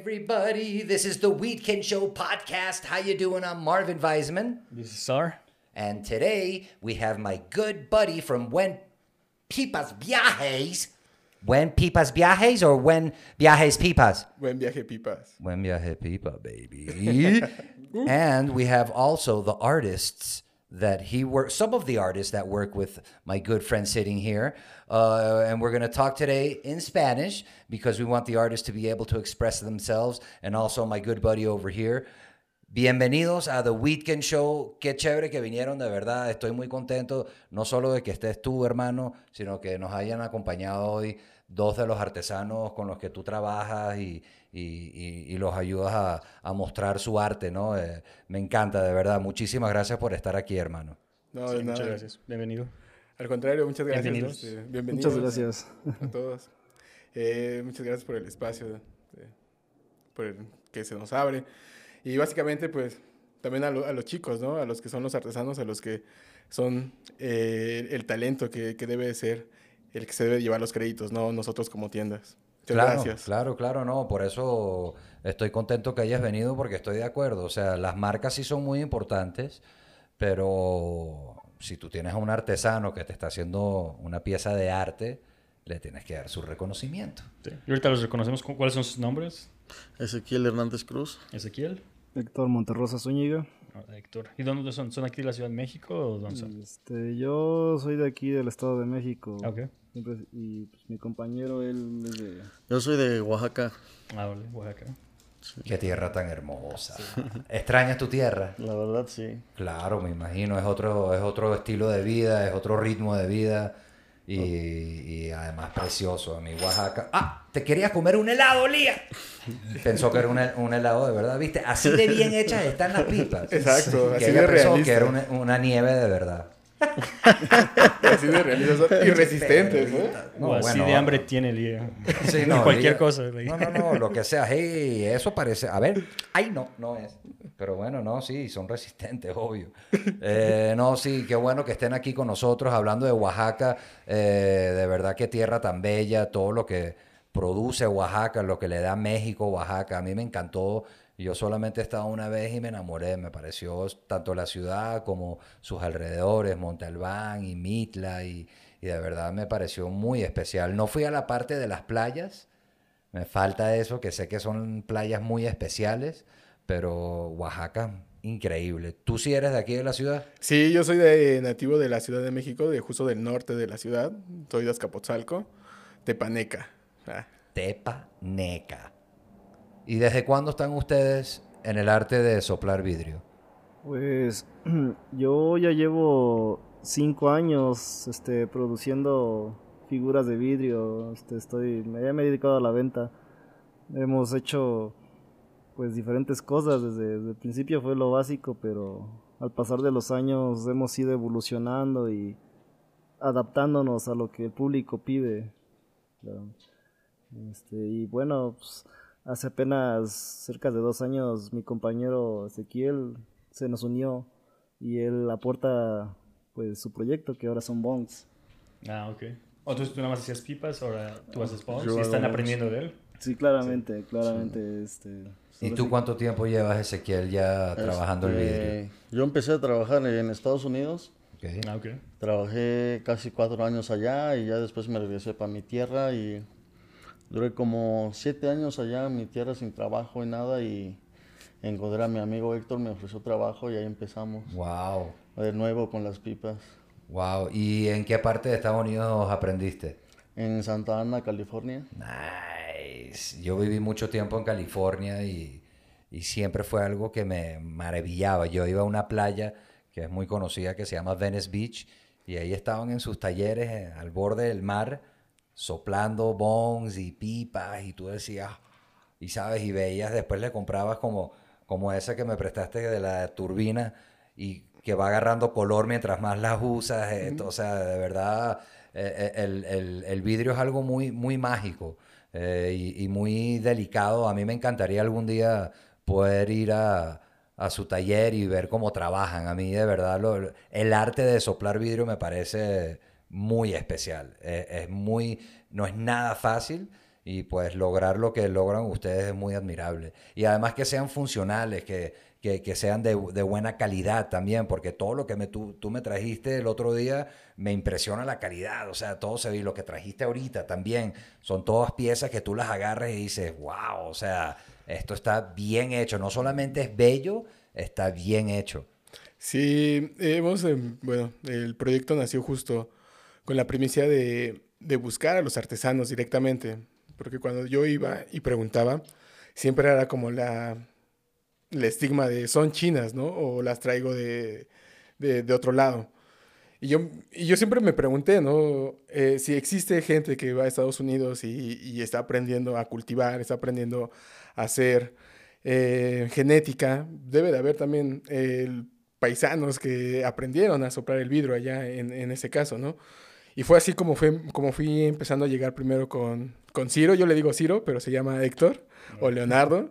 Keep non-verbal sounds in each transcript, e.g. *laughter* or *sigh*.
Hey everybody, this is the Weedkin Show podcast. How you doing? I'm Marvin Weisman, This is Sar. and today we have my good buddy from When Pipas Viajes. When Pipas Viajes or When Viajes Pipas? When viaje, pipas. When Viaje Pipa, baby. *laughs* and we have also the artists that he works, some of the artists that work with my good friend sitting here. Uh, and we're going to talk today in Spanish because we want the artists to be able to express themselves. And also my good buddy over here. Bienvenidos a The Weekend Show. Qué chévere que vinieron, de verdad. Estoy muy contento, no solo de que estés tú, hermano, sino que nos hayan acompañado hoy dos de los artesanos con los que tú trabajas y, y- y- y los ayudas a, a mostrar su arte, ¿no? Eh, me encanta, de verdad. Muchísimas gracias por estar aquí, hermano. No, Sí, de nada. muchas gracias. Bienvenido. Al contrario, muchas gracias. Bienvenidos. este, bienvenidos Muchas gracias. a todos. Eh, muchas gracias por el espacio, eh, por el que se nos abre. Y básicamente, pues, también a, lo- a los chicos, ¿no? A los que son los artesanos, a los que son eh, el talento que, que debe de ser el que se debe llevar los créditos, no nosotros como tiendas. Muchas claro, gracias. claro, claro, no. Por eso estoy contento que hayas venido porque estoy de acuerdo. O sea, las marcas sí son muy importantes, pero si tú tienes a un artesano que te está haciendo una pieza de arte, le tienes que dar su reconocimiento. Sí. Y ahorita los reconocemos. con- ¿Cuáles son sus nombres? Ezequiel Hernández Cruz. Ezequiel, Héctor Monterrosa Zúñiga. Héctor. ¿Y dónde son? ¿Son aquí de la Ciudad de México o dónde son? Este, yo soy de aquí del Estado de México. Ah, ok. Siempre- y pues, mi compañero, él es de... Yo soy de Oaxaca. Ah, vale, Oaxaca. Qué tierra tan hermosa. *laughs* ¿Extrañas tu tierra? La verdad, sí. Claro, me imagino. Es otro, es otro estilo de vida, es otro ritmo de vida. Y, y además precioso. A mi Oaxaca. ¡Ah! ¿Te querías comer un helado, Lía? Pensó que era un, hel- un helado de verdad, ¿viste? Así de bien hechas están las pipas. Exacto, Que así ella de pensó realista. que era una, una nieve de verdad. *laughs* Así de realistas son y resistentes, ¿no? No, o así bueno, de hambre tiene el día. Sí, Ni cualquier Lía- cosa. No, no, no, lo que sea. Hey, eso parece. A ver, ay, no, no es. Pero bueno, no, sí, son resistentes, obvio. Eh, no, sí, qué bueno que estén aquí con nosotros hablando de Oaxaca. Eh, de verdad, qué tierra tan bella, todo lo que produce Oaxaca, lo que le da México, Oaxaca. A mí me encantó. Yo solamente he estado una vez y me enamoré. Me pareció tanto la ciudad como sus alrededores, Monte Albán y Mitla. Y, y de verdad me pareció muy especial. No fui a la parte de las playas. Me falta eso, que sé que son playas muy especiales, pero Oaxaca, increíble. ¿Tú sí eres de aquí de la ciudad? Sí, yo soy de nativo de la Ciudad de México, de justo del norte de la ciudad. Soy de Azcapotzalco, Tepaneca. Ah, Tepaneca. ¿Y desde cuándo están ustedes en el arte de soplar vidrio? Pues *clears throat* yo ya llevo cinco años este, produciendo figuras de vidrio. Este, estoy, ya me he dedicado a la venta. Hemos hecho pues diferentes cosas. Desde, desde el principio fue lo básico, pero al pasar de los años hemos ido evolucionando y adaptándonos a lo que el público pide. Claro. Este, y bueno, pues, hace apenas cerca de dos años mi compañero Ezequiel se nos unió y él aporta pues su proyecto que ahora son bongs. Ah, ok. O entonces tú nada más hacías pipas, ahora tú haces bongs Yo y están bongs. aprendiendo de él. Sí, claramente, claramente. Este, ¿Y tú cuánto tiempo llevas, Ezequiel, ya trabajando el vidrio? Este, Yo empecé a trabajar en Estados Unidos. Ok. Ah, ok. Trabajé casi cuatro años allá y ya después me regresé para mi tierra y duré como siete años allá en mi tierra sin trabajo y nada y encontré a mi amigo Héctor, me ofreció trabajo y ahí empezamos Wow, de nuevo con las pipas. wow. ¿Y en qué parte de Estados Unidos aprendiste? En Santa Ana, California. Nice. Yo viví mucho tiempo en California y, y siempre fue algo que me maravillaba. Yo iba a una playa que es muy conocida que se llama Venice Beach y ahí estaban en sus talleres eh, al borde del mar soplando bongs y pipas y tú decías, y sabes, y veías, después le comprabas como, como esa que me prestaste de la turbina y que va agarrando color mientras más las usas. eh, O sea, de verdad, eh, eh, el, el- el vidrio es algo muy, muy mágico eh, y, y muy delicado. A mí me encantaría algún día poder ir a, a su taller y ver cómo trabajan. A mí, de verdad, lo- el arte de soplar vidrio me parece muy especial. Eh, es muy, no es nada fácil y pues lograr lo que logran ustedes es muy admirable. Y además que sean funcionales, que, que, sean de, de, buena calidad también, porque todo lo que me, tú, tú, me trajiste el otro día me impresiona la calidad, o sea, todo se ve, lo que trajiste ahorita también, son todas piezas que tú las agarres y dices, wow, o sea, esto está bien hecho, no solamente es bello, está bien hecho. Sí, hemos, eh, bueno, el proyecto nació justo con la primicia de, de buscar a los artesanos directamente, porque cuando yo iba y preguntaba, siempre era como la, el estigma de son chinas, ¿no? O las traigo de, de, otro lado. Y yo, y yo siempre me pregunté, ¿no? Eh, si existe gente que va a Estados Unidos y, y, está aprendiendo a cultivar, está aprendiendo a hacer eh, genética, debe de haber también eh, paisanos que aprendieron a soplar el vidrio allá en, en ese caso, ¿no? Y fue así como, fue, como fui empezando a llegar primero con, con Ciro. Yo le digo Ciro, pero se llama Héctor o Leonardo.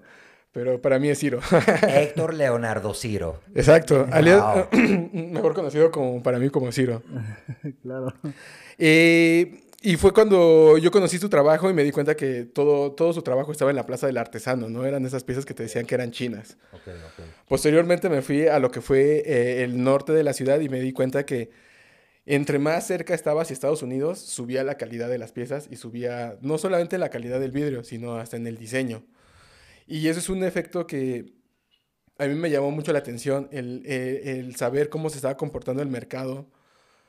Pero para mí es Ciro. *laughs* Héctor Leonardo Ciro. Exacto. Alias, *clears throat* mejor conocido como, para mí como Ciro. *laughs* claro. Eh, y fue cuando yo conocí su trabajo y me di cuenta que todo, todo su trabajo estaba en la Plaza del Artesano, ¿no? Eran esas piezas que te decían que eran chinas. Okay, okay. Posteriormente me fui a lo que fue eh, el norte de la ciudad y me di cuenta que entre más cerca estaba hacia Estados Unidos, subía la calidad de las piezas y subía no solamente la calidad del vidrio, sino hasta en el diseño. Y eso es un efecto que a mí me llamó mucho la atención, el, el, el saber cómo se estaba comportando el mercado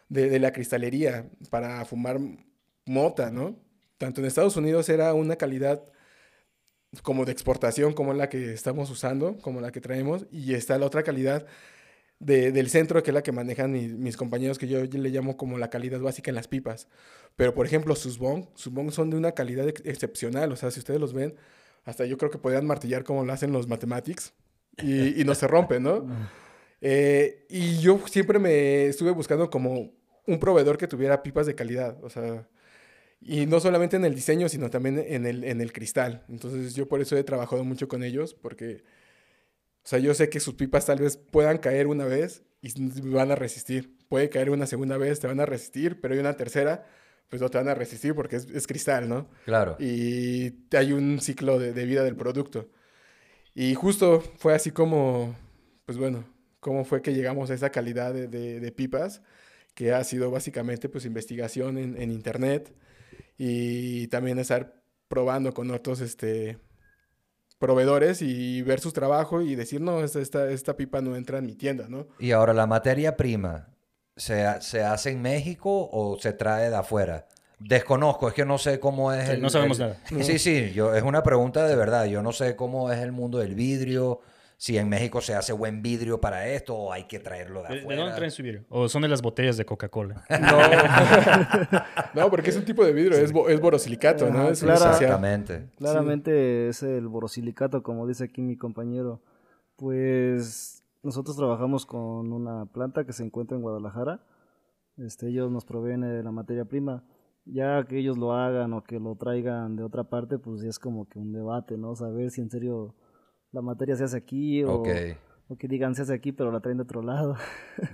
de, de, la cristalería para fumar mota, ¿no? Tanto en Estados Unidos era una calidad como de exportación, como la que estamos usando, como la que traemos, y está la otra calidad de, del centro, que es la que manejan mis, mis, compañeros, que yo, yo, le llamo como la calidad básica en las pipas. Pero, por ejemplo, sus bong, sus bong son de una calidad ex excepcional. O sea, si ustedes los ven, hasta yo creo que podrían martillar como lo hacen los mathematics y, y no se rompen, *laughs* ¿no? Eh, y yo siempre me estuve buscando como un proveedor que tuviera pipas de calidad. O sea, y no solamente en el diseño, sino también en el, en el cristal. Entonces, yo por eso he trabajado mucho con ellos, porque o sea, yo sé que sus pipas tal vez puedan caer una vez y van a resistir. Puede caer una segunda vez, te van a resistir, pero hay una tercera, pues no te van a resistir porque es, es cristal, ¿no? Claro. Y hay un ciclo de, de, vida del producto. Y justo fue así como, pues bueno, cómo fue que llegamos a esa calidad de, de, de pipas, que ha sido básicamente pues investigación en, en internet y también estar probando con otros, este, proveedores y ver sus trabajos y decir, no, esta, esta, esta, pipa no entra en mi tienda, ¿no? Y ahora, ¿la materia prima se, se hace en México o se trae de afuera? Desconozco, es que no sé cómo es sí, el... No sabemos el, nada. Sí, sí, yo, es una pregunta de verdad. Yo no sé cómo es el mundo del vidrio, si en México se hace buen vidrio para esto o hay que traerlo de afuera. ¿De dónde traen su vidrio? ¿O son de las botellas de Coca-Cola? *laughs* No. *laughs* no, porque es un tipo de vidrio, sí. es, es, borosilicato, ¿no? Es clara, exactamente. Claramente sí. es el borosilicato, como dice aquí mi compañero. Pues nosotros trabajamos con una planta que se encuentra en Guadalajara. Este, ellos nos proveen de la materia prima. Ya que ellos lo hagan o que lo traigan de otra parte, pues ya es como que un debate, ¿no? Saber si en serio la materia se hace aquí o, okay. o que digan se hace aquí pero la traen de otro lado.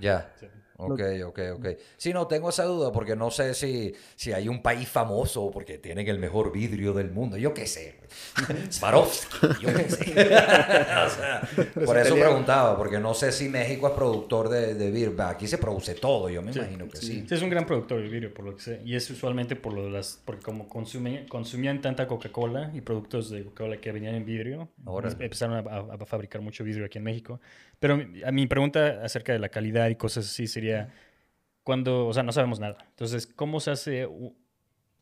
Ya. Sí. Ok, ok, ok. Sí, no, tengo esa duda porque no sé si, si hay un país famoso porque tienen el mejor vidrio del mundo. Yo qué sé. *laughs* Swarovski, yo qué sé. *laughs* *laughs* o sea, por eso preguntaba, porque no sé si México es productor de, de vidrio. Aquí se produce todo, yo me sí, imagino que sí. sí. es un gran productor de vidrio, por lo que sé. Y es usualmente por lo de las. Porque como consume, consumían tanta Coca-Cola y productos de Coca-Cola que venían en vidrio, Ahora. empezaron a, a, a, fabricar mucho vidrio aquí en México. Pero a mi pregunta acerca de la calidad y cosas así sería cuando, o sea, no sabemos nada. Entonces, ¿cómo se hace?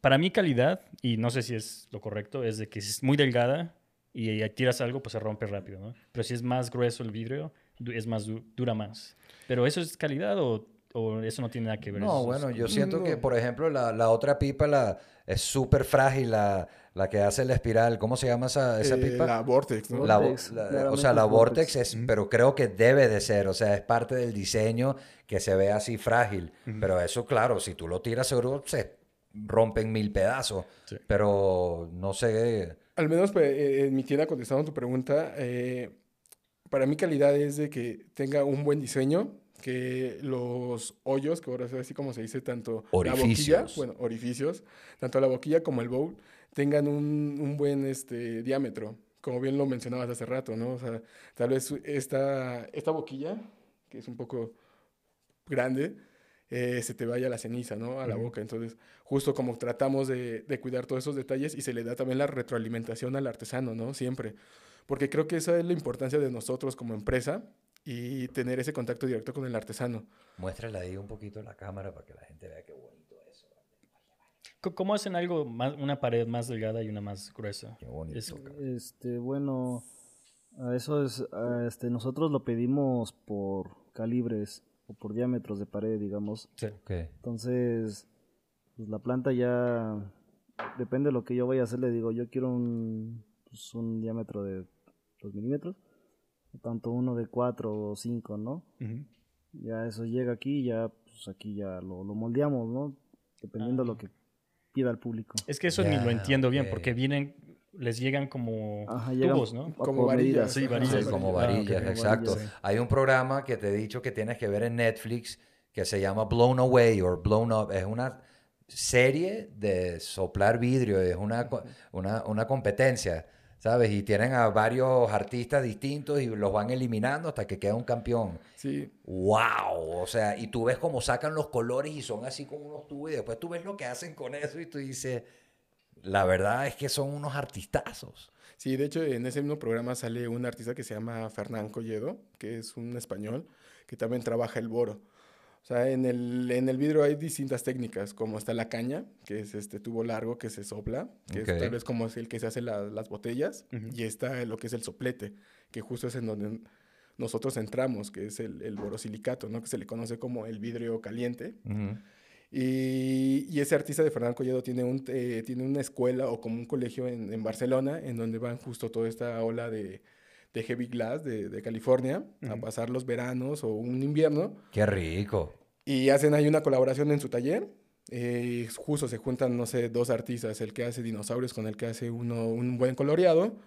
Para mi calidad, y no sé si es lo correcto, es de que si es muy delgada y tiras algo, pues se rompe rápido, ¿no? Pero si es más grueso el vidrio, es más dura más. Pero eso es calidad o, o eso no tiene nada que ver. No, bueno, yo siento no. que, por ejemplo, la, la otra pipa la, es súper frágil, la, la que hace la espiral. ¿Cómo se llama esa, esa eh, pipa? La Vortex, ¿no? La, la, o sea, la Vortex es, pero creo que debe de ser, o sea, es parte del diseño que se ve así frágil. Pero eso, claro, si tú lo tiras seguro se rompen mil pedazos. Sí. Pero no sé. Al menos pues, en mi tienda, contestando tu pregunta, eh, para mi calidad es de que tenga un buen diseño, que los hoyos, que ahora es así como se dice, tanto orificios. la boquilla, bueno, orificios, tanto la boquilla como el bowl, tengan un, un buen este, diámetro, como bien lo mencionabas hace rato, ¿no? O sea, tal vez esta, esta boquilla, que es un poco grande, eh, se te vaya la ceniza, ¿no? A la boca. Entonces, justo como tratamos de, de, cuidar todos esos detalles y se le da también la retroalimentación al artesano, ¿no? Siempre. Porque creo que esa es la importancia de nosotros como empresa y tener ese contacto directo con el artesano. Muéstrale ahí un poquito la cámara para que la gente vea qué bonito es eso. ¿Cómo hacen algo, más, una pared más delgada y una más gruesa? Qué bonito. este, bueno, eso es, este, nosotros lo pedimos por calibres o por diámetros de pared, digamos. Sí. Okay. Entonces, pues la planta ya depende de lo que yo vaya a hacer. Le digo, yo quiero un, pues, un diámetro de 2 milímetros, tanto uno de 4 o 5, ¿no? Ya eso llega aquí, ya pues aquí ya lo, lo moldeamos, ¿no? Dependiendo de lo ah. que pida el público. Es que eso ni lo entiendo bien, porque vienen les llegan como tubos, ¿no? Como varillas. Sí, varillas. como varillas, exacto. Hay un programa que te he dicho que tienes que ver en Netflix que se llama Blown Away o Blown Up. Es una serie de soplar vidrio, es una, una, una competencia. ¿Sabes? Y tienen a varios artistas distintos y los van eliminando hasta que queda un campeón. Sí. ¡Wow! O sea, y tú ves cómo sacan los colores y son así como unos tubos y después tú ves lo que hacen con eso y tú dices, la verdad es que son unos artistazos. Sí, de hecho en ese mismo programa sale un artista que se llama Fernán Colledo, que es un español que también trabaja el boro. O sea, en el, en el vidrio hay distintas técnicas, como está la caña, que es este tubo largo que se sopla, que es tal vez como es el que se hace las botellas, y está lo que es el soplete, que justo es en donde nosotros entramos, que es el, el borosilicato, ¿no? que se le conoce como el vidrio caliente. Y, y, ese artista de Fernando Colledo tiene, un, eh, tiene una escuela o como un colegio en, en, Barcelona en donde van justo toda esta ola de, de heavy glass de, de California a pasar los veranos o un invierno. ¡Qué rico! Y hacen ahí una colaboración en su taller. Eh, justo se juntan, no sé, dos artistas, el que hace dinosaurios con el que hace uno, un buen coloreado.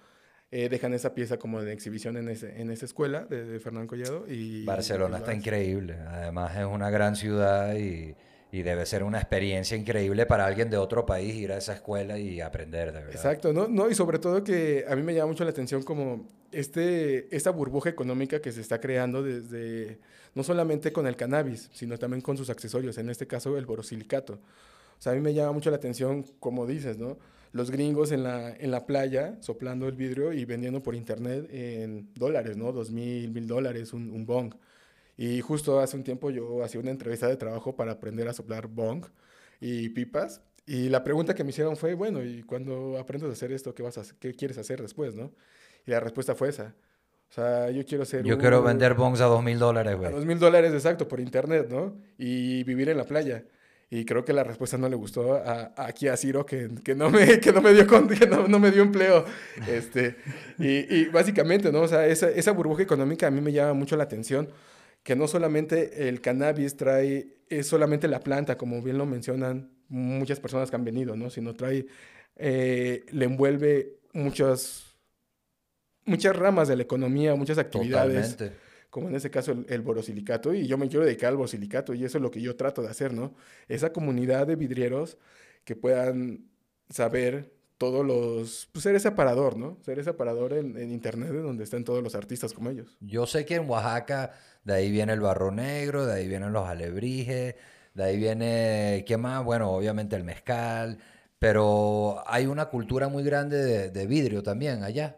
Eh, dejan esa pieza como de exhibición en, ese, en esa escuela de, de Fernando Collado. Y, Barcelona está increíble. Además es una gran ciudad y y debe ser una experiencia increíble para alguien de otro país ir a esa escuela y aprender, de verdad. Exacto, ¿no? no y sobre todo que a mí me llama mucho la atención como este, esta burbuja económica que se está creando desde, no solamente con el cannabis, sino también con sus accesorios, en este caso el borosilicato. O sea, a mí me llama mucho la atención, como dices, ¿no? Los gringos en la, en la playa soplando el vidrio y vendiendo por internet en dólares, ¿no? Dos mil, mil dólares, un, un bong. Y justo hace un tiempo yo hacía una entrevista de trabajo para aprender a soplar bong y pipas. Y la pregunta que me hicieron fue, bueno, ¿y cuando aprendes a hacer esto, qué, vas a, qué quieres hacer después, no? Y la respuesta fue esa. O sea, yo quiero ser... Yo quiero vender bongs a dos mil dólares, güey. A dos mil dólares, exacto, por internet, ¿no? Y vivir en la playa. Y creo que la respuesta no le gustó a, aquí a Ciro, que, que, no me, que no me dio, que no, no, me dio empleo. Este, y, y, básicamente, ¿no? O sea, esa, esa burbuja económica a mí me llama mucho la atención que no solamente el cannabis trae, es solamente la planta, como bien lo mencionan muchas personas que han venido, ¿no? Sino trae, eh, le envuelve muchas, muchas ramas de la economía, muchas actividades. Como en este caso el, el, borosilicato, y yo me quiero dedicar al borosilicato, y eso es lo que yo trato de hacer, ¿no? Esa comunidad de vidrieros que puedan saber todos los, pues ser ese aparador, ¿no? Ser ese aparador en, en, internet donde estén todos los artistas como ellos. Yo sé que en Oaxaca de ahí viene el barro negro, de ahí vienen los alebrijes, de ahí viene, ¿qué más? Bueno, obviamente el mezcal, pero hay una cultura muy grande de, de vidrio también allá.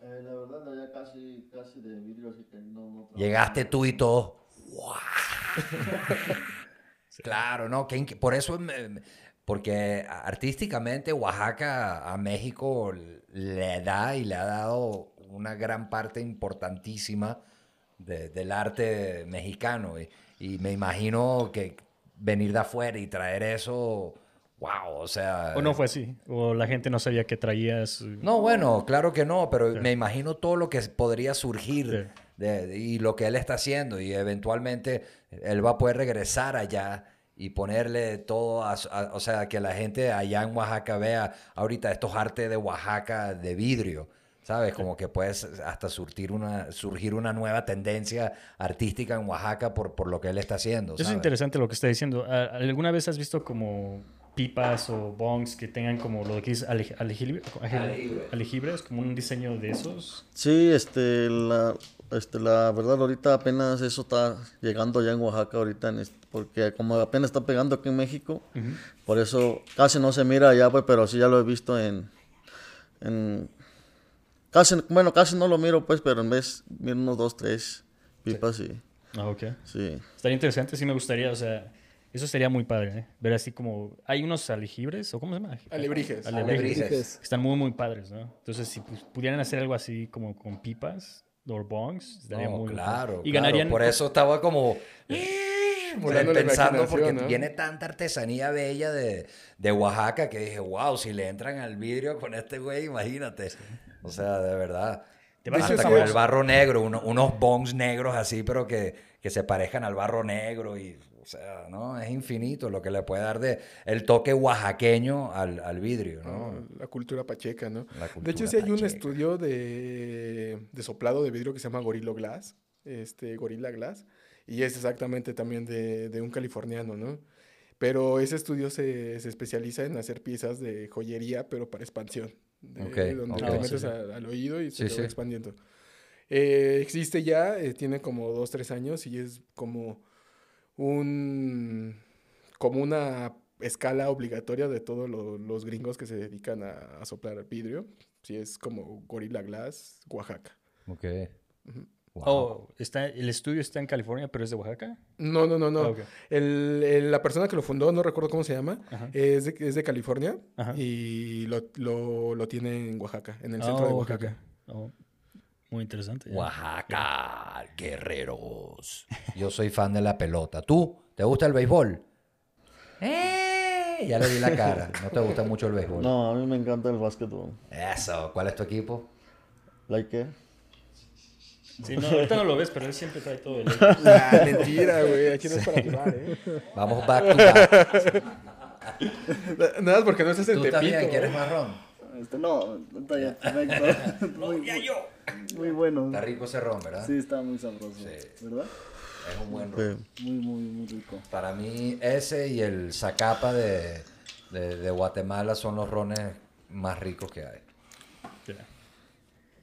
Eh, la verdad, allá casi, casi de vidrio, así que no... no Llegaste tú y todo. *laughs* *laughs* claro, ¿no? Por eso... Me, porque artísticamente Oaxaca a México le da y le ha dado una gran parte importantísima de, del arte mexicano. Y, y, me imagino que venir de afuera y traer eso, wow, o sea... O no fue así, o la gente no sabía que traías... No, bueno, claro que no, pero me imagino todo lo que podría surgir sí. de, y lo que él está haciendo y eventualmente él va a poder regresar allá y ponerle todo, a, a, o sea, que la gente allá en Oaxaca vea ahorita estos artes de Oaxaca de vidrio, ¿sabes? Como que puedes hasta surtir una, surgir una nueva tendencia artística en Oaxaca por, por lo que él está haciendo. ¿sabes? Eso es interesante lo que está diciendo. ¿Alguna vez has visto como pipas o bongs que tengan como lo que es alejibles, como un diseño de esos? Sí, este, la, este, la verdad ahorita apenas eso está llegando ya en Oaxaca ahorita, en porque como apenas está pegando aquí en México, por eso casi no se mira allá, pues, pero sí ya lo he visto en, en casi, bueno, casi no lo miro, pues, pero en vez miro unos dos, tres pipas sí. y... Ah, ok. Sí. Estaría interesante, sí me gustaría, o sea eso sería muy padre, ¿eh? Ver así como... Hay unos aljibres, ¿o cómo se llama? Alebrijes. Alebrijes. Están muy, muy padres, ¿no? Entonces, si pudieran hacer algo así como con pipas, o bongs, estaría muy claro, Y ganarían... Por eso estaba como... pensando porque viene tanta artesanía bella de, de, Oaxaca que dije, wow, si le entran al vidrio con este güey, imagínate. O sea, de verdad. Hasta con el barro negro, unos bongs negros así, pero que, que se parejan al barro negro y sea, ¿no? Es infinito lo que le puede dar de el toque oaxaqueño al, al vidrio, ¿no? Ah, la cultura pacheca, ¿no? de hecho, sí hay un estudio de, de, soplado de vidrio que se llama Gorilla Glass, este, Gorilla Glass, y es exactamente también de, de un californiano, ¿no? Pero ese estudio se, se, especializa en hacer piezas de joyería, pero para expansión. De, donde te metes al oído y se va expandiendo. Eh, existe ya, eh, tiene como dos, tres años y es como un como una escala obligatoria de todos los gringos que se dedican a, soplar vidrio. Si es como Gorilla Glass, Oaxaca. Ok. Oh, está, ¿el estudio está en California, pero es de Oaxaca? No, no, no, no. Ah, el, la persona que lo fundó, no recuerdo cómo se llama, es de, es de California y lo, lo, lo, tiene en Oaxaca, en el centro de oh, Oaxaca. Oh. Muy interesante. Oaxaca, guerreros. Yo soy fan de la pelota. ¿Tú? ¿Te gusta el béisbol? ¡Eh! Ya le di la cara. *laughs* ¿No te gusta mucho el béisbol? No, a mí me encanta el básquetbol. Eso. ¿Cuál es tu equipo? Like Sí, no, ahorita no lo ves, pero él siempre trae todo el... *laughs* Ah, mentira, güey. Aquí no es para jugar, ¿eh? Vamos back to back. *laughs* Nada, porque no estás en ¿Tú también quieres marrón? Este, no, está ya perfecto. muy, yo. Muy bueno. Está rico ese ron, ¿verdad? Sí, está muy sabroso. Sí. ¿Verdad? Es un buen ron. Muy, muy, muy rico. Para mí, ese y el Zacapa de, de, Guatemala son los rones más ricos que hay.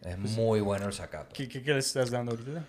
Es muy bueno el Zacapa. ¿Qué, qué, le estás dando ahorita?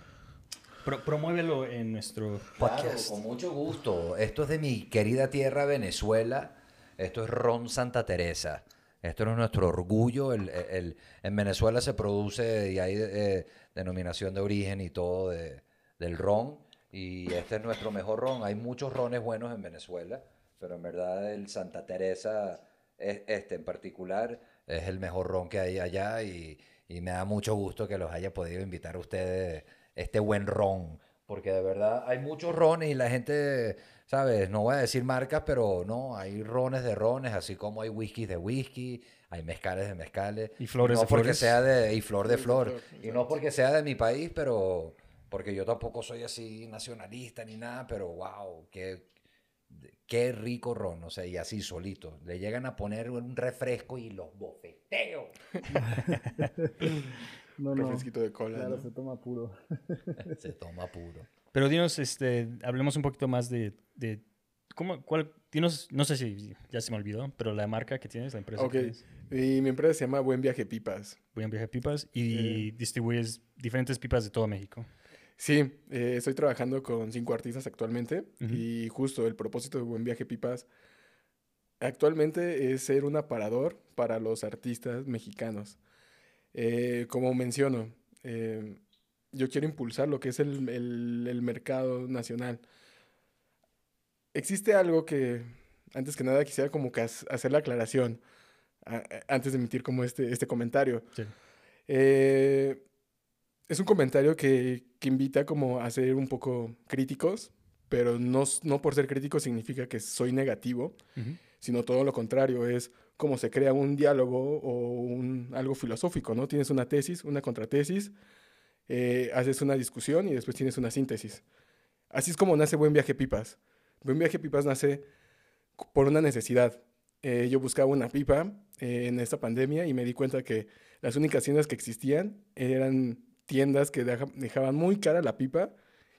promuévelo en nuestro podcast. con mucho gusto. Esto es de mi querida tierra Venezuela. Esto es Ron Santa Teresa. Esto es nuestro orgullo. El, en Venezuela se produce y hay eh, denominación de origen y todo del ron. Y este es nuestro mejor ron. Hay muchos rones buenos en Venezuela, pero en verdad el Santa Teresa, este en particular, es el mejor ron que hay allá. Y, y me da mucho gusto que los haya podido invitar a ustedes este buen ron. Porque de verdad hay muchos rones y la gente ¿sabes? No voy a decir marcas, pero no, hay rones de rones, así como hay whiskies de whisky, hay mezcales de mezcales. Y flores no de porque flores. sea de, y flor de flor. Y no porque sea de mi país, pero porque yo tampoco soy así nacionalista ni nada, pero wow, qué, qué rico ron, o sea, y así solito. Le llegan a poner un refresco y los bofeteo. *laughs* *laughs* no, Refresquito de cola. Claro, se toma puro. *laughs* se toma puro. Pero dinos, este, hablemos un poquito más de, ¿cómo, cuál, dinos, no sé si ya se me olvidó, pero la marca que tienes, la empresa. Ok, y mi empresa se llama Buen Viaje Pipas. Buen Viaje Pipas y distribuyes diferentes pipas de todo México. Sí, eh, estoy trabajando con cinco artistas actualmente y justo el propósito de Buen Viaje Pipas actualmente es ser un aparador para los artistas mexicanos. Eh, como menciono, eh, yo quiero impulsar lo que es el, el, mercado nacional. Existe algo que, antes que nada, quisiera como que hacer la aclaración antes de emitir como este, este comentario. Eh, es un comentario que, que, invita como a ser un poco críticos, pero no, no por ser crítico significa que soy negativo, sino todo lo contrario, es como se crea un diálogo o un, algo filosófico, ¿no? Tienes una tesis, una contratesis, eh, haces una discusión y después tienes una síntesis. Así es como nace Buen Viaje Pipas. Buen Viaje Pipas nace por una necesidad. Eh, yo buscaba una pipa eh, en esta pandemia y me di cuenta que las únicas tiendas que existían eran tiendas que dejaban muy cara la pipa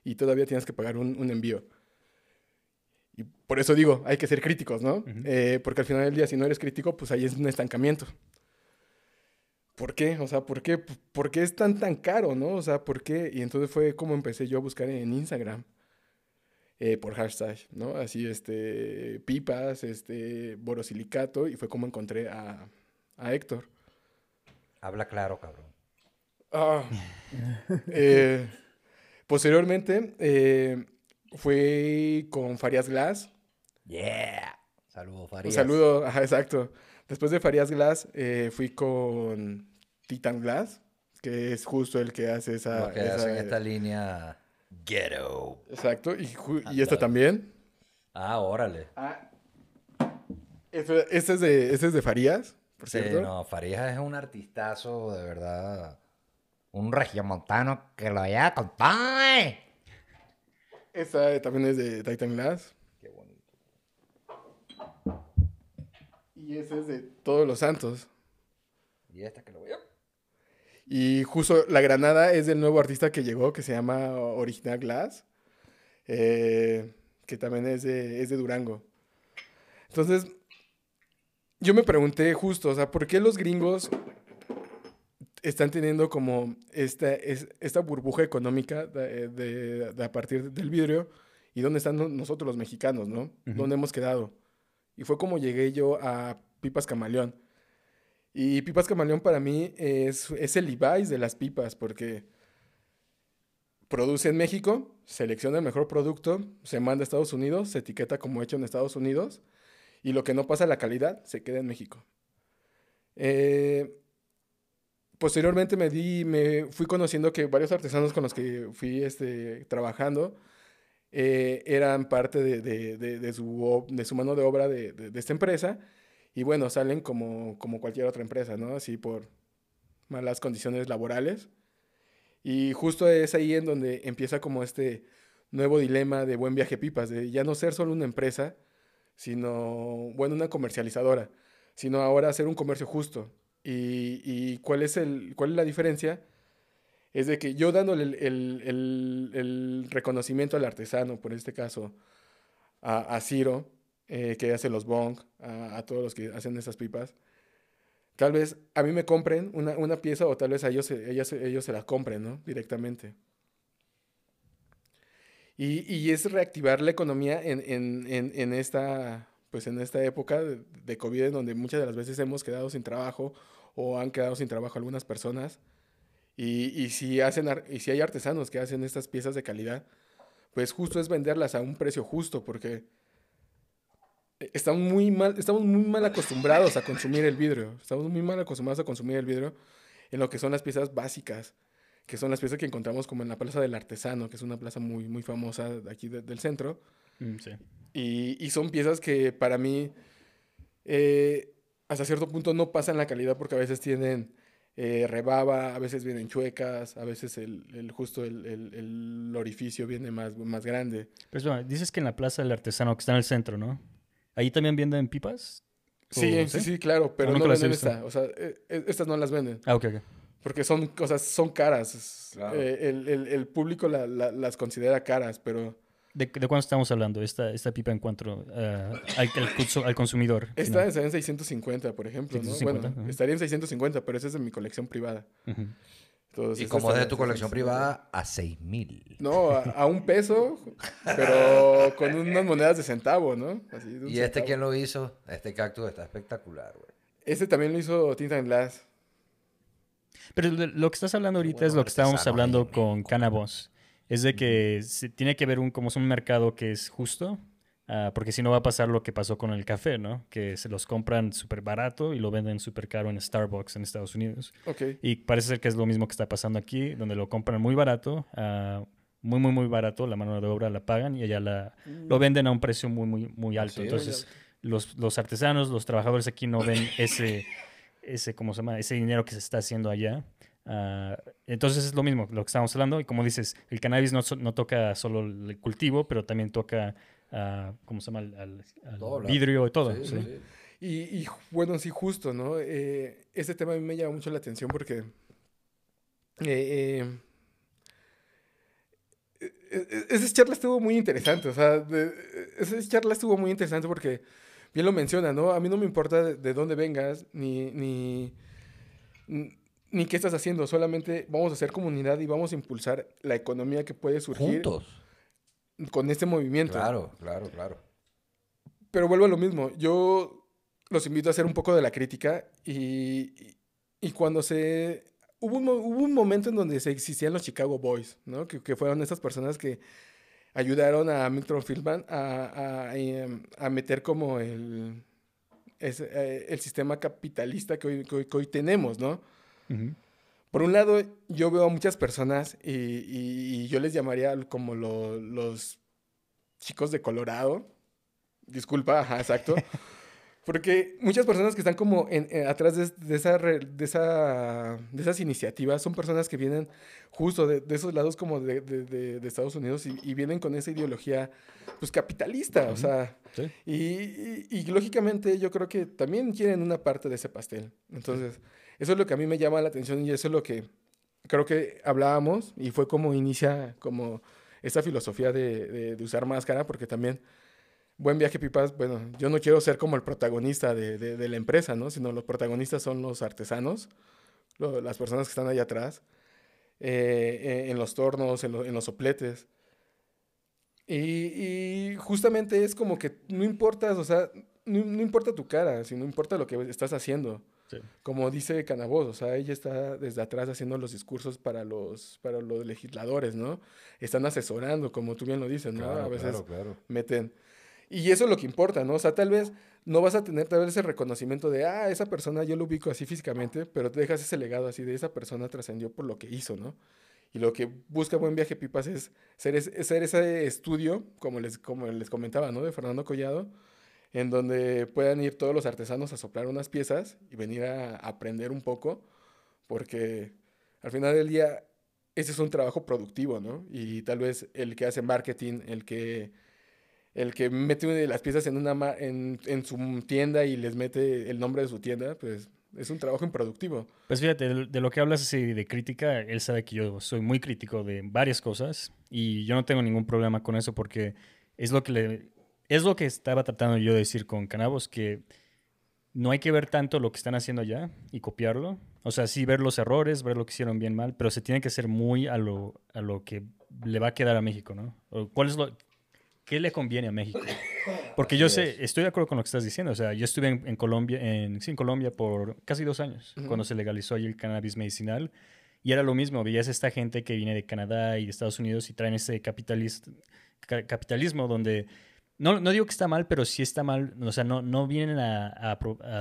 y todavía tienes que pagar un, un envío. Y por eso digo, hay que ser críticos, ¿no? Eh, porque al final del día, si no eres crítico, pues ahí es un estancamiento. ¿Por qué? O sea, ¿por qué, ¿por qué es tan, tan caro, no? O sea, ¿por qué? Y entonces fue como empecé yo a buscar en Instagram. Eh, por hashtag, ¿no? Así, este, pipas, este, borosilicato, y fue como encontré a, a Héctor. Habla claro, cabrón. Ah, eh, posteriormente, eh, fue con Farias Glass. Yeah. Saludos, Farias. Un saludo, ajá, exacto. Después de Farias Glass, eh, fui con Titan Glass, que es justo el que hace esa... Hacen esta línea ghetto. Exacto, y, y esta también. Ah, órale. Ah, este, este, es de, este es de Farías, por sí, cierto. no, Farías es un artistazo, de verdad. Un regiomontano que lo haya contado. Esta también es de Titan Glass. Qué bonito. Y ese es de Todos los Santos. Y esta que lo veo. Y justo la granada es del nuevo artista que llegó, que se llama Original Glass, eh, que también es de, es de Durango. Entonces, yo me pregunté justo, o sea, ¿por qué los gringos están teniendo como esta, esta burbuja económica de, a partir del vidrio y dónde están nosotros los mexicanos, ¿no? ¿Dónde hemos quedado? Y fue como llegué yo a Pipas Camaleón. Y Pipas Camaleón para mí es, es el Levi's de las pipas porque produce en México, selecciona el mejor producto, se manda a Estados Unidos, se etiqueta como hecho en Estados Unidos y lo que no pasa la calidad se queda en México. Eh, posteriormente me di, me fui conociendo que varios artesanos con los que fui este, trabajando eh, eran parte de, de, de, su, mano de obra de, esta empresa y bueno, salen como, como cualquier otra empresa, ¿no? Así por malas condiciones laborales. Y justo es ahí en donde empieza como este nuevo dilema de Buen Viaje Pipas, de ya no ser solo una empresa, sino, bueno, una comercializadora, sino ahora hacer un comercio justo. ¿Y, y cuál, es el, cuál es la diferencia? Es de que yo dándole el, reconocimiento al artesano, por este caso, a, Ciro, eh, que hace los bong, a, todos los que hacen esas pipas, tal vez a mí me compren una, pieza o tal vez a ellos, ellos, ellos se la compren, ¿no? Directamente. Y, y, es reactivar la economía en, en, en, esta, pues en esta época de, de, COVID, en donde muchas de las veces hemos quedado sin trabajo o han quedado sin trabajo algunas personas. Y, y, si hacen, y si hay artesanos que hacen estas piezas de calidad, pues justo es venderlas a un precio justo, porque estamos muy mal, estamos muy mal acostumbrados a consumir el vidrio. Estamos muy mal acostumbrados a consumir el vidrio en lo que son las piezas básicas que son las piezas que encontramos como en la Plaza del Artesano, que es una plaza muy, muy famosa de aquí del centro. Mm, sí. y, y, son piezas que para mí, eh, hasta cierto punto, no pasan la calidad porque a veces tienen eh, rebaba, a veces vienen chuecas, a veces el, el justo el, el, orificio viene más, más grande. Pero dices que en la Plaza del Artesano, que está en el centro, ¿no? ¿Ahí también venden pipas? Sí, sí, sí, claro, pero no, no venden esta. O sea, eh, estas no las venden. Ah, ok, ok porque son cosas, son caras. Eh, el, el, el, público la, la, las considera caras, pero... ¿De, de cuánto estamos hablando? Esta, esta pipa en cuanto uh, al, al, al, consumidor. Esta estaría en 650, por ejemplo. 650, ¿no? Bueno, uh -huh. estaría en 650, pero esa es de mi colección privada. Uh -huh. Entonces, y como es de tu colección privada, a 6 mil. No, a, a, un peso, pero con unas monedas de centavo, ¿no? Así, de ¿Y este centavo. quién lo hizo? Este cactus está espectacular, güey. Este también lo hizo Tinta Glass. Pero lo que estás hablando ahorita bueno, es lo que estábamos hablando con Cannabis. Es de que se tiene que ver un, como es un mercado que es justo, uh, porque si no va a pasar lo que pasó con el café, ¿no? Que se los compran súper barato y lo venden súper caro en Starbucks en Estados Unidos. Okay. Y parece ser que es lo mismo que está pasando aquí, donde lo compran muy barato, uh, muy, muy, muy barato, la mano de obra la pagan y allá la, mm. lo venden a un precio muy, muy, muy alto. Sí, Entonces, los, los artesanos, los trabajadores aquí no ven ese ese, ¿cómo se llama? Ese dinero que se está haciendo allá. Uh, entonces es lo mismo, lo que estamos hablando. Y como dices, el cannabis no, no toca solo el cultivo, pero también toca, uh, ¿cómo se llama? Al, al, al vidrio y todo. Sí, sí. Sí. Y, y, bueno, sí, justo, ¿no? Eh, este tema a mí me llama mucho la atención porque... Eh, eh, e, esa charla estuvo muy interesante, o sea, esa charla estuvo muy interesante porque bien lo menciona, ¿no? A mí no me importa de, dónde vengas, ni, ni, ni qué estás haciendo, solamente vamos a hacer comunidad y vamos a impulsar la economía que puede surgir. Juntos. Con este movimiento. Claro, claro, claro. Pero vuelvo a lo mismo, yo los invito a hacer un poco de la crítica y, y cuando se hubo un, hubo un momento en donde se existían los Chicago Boys, ¿no? Que, que fueron esas personas que ayudaron a Milton Friedman a, a, em, a, meter como el, eh, el sistema capitalista que hoy, que hoy, tenemos, ¿no? Por un lado, yo veo a muchas personas y, y, yo les llamaría como los chicos de Colorado. Disculpa, ajá, exacto. *laughs* Porque muchas personas que están como en, eh, atrás de, de, esa, de, esa, de esas iniciativas son personas que vienen justo de, de esos lados como de, Estados Unidos y, vienen con esa ideología pues capitalista, o sea, y, y, lógicamente yo creo que también quieren una parte de ese pastel. Entonces, eso es lo que a mí me llama la atención y eso es lo que creo que hablábamos y fue como inicia como esta filosofía de, de usar máscara, porque también Buen Viaje Pipas, bueno, yo no quiero ser como el protagonista de, de, la empresa, ¿no? Sino los protagonistas son los artesanos, las personas que están ahí atrás, eh, eh, en los tornos, en, en los sopletes. Y, y, justamente es como que no importa, o sea, no, no, importa tu cara, sino importa lo que estás haciendo. Como dice Canabos, o sea, ella está desde atrás haciendo los discursos para los, para los legisladores, ¿no? Están asesorando, como tú bien lo dices, ¿no? a veces meten y eso es lo que importa, ¿no? O sea, tal vez no vas a tener tal vez ese reconocimiento de, ah, esa persona yo lo ubico así físicamente, pero te dejas ese legado así de esa persona trascendió por lo que hizo, ¿no? Y lo que busca Buen Viaje Pipas es ser, ese estudio, como les, como les comentaba, ¿no? De Fernando Collado, en donde puedan ir todos los artesanos a soplar unas piezas y venir a aprender un poco, porque al final del día ese es un trabajo productivo, ¿no? Y tal vez el que hace marketing, el que el que mete las piezas en, una, en, en, su tienda y les mete el nombre de su tienda, pues es un trabajo improductivo. Pues fíjate, de, lo que hablas así de crítica, él sabe que yo soy muy crítico de varias cosas y yo no tengo ningún problema con eso porque es lo que le, es lo que estaba tratando yo de decir con Canabos, que no hay que ver tanto lo que están haciendo allá y copiarlo. O sea, sí ver los errores, ver lo que hicieron bien mal, pero se tiene que hacer muy a lo, a lo que le va a quedar a México, ¿no? ¿Cuál es lo, ¿qué le conviene a México? *laughs* Porque yo sé, estoy de acuerdo con lo que estás diciendo. O sea, yo estuve en, Colombia, en, sí, en Colombia por casi dos años, cuando se legalizó ahí el cannabis medicinal. Y era lo mismo, veías esta gente que viene de Canadá y de Estados Unidos y traen ese capitalismo donde, no, no digo que está mal, pero sí está mal, o sea, no, no vienen a,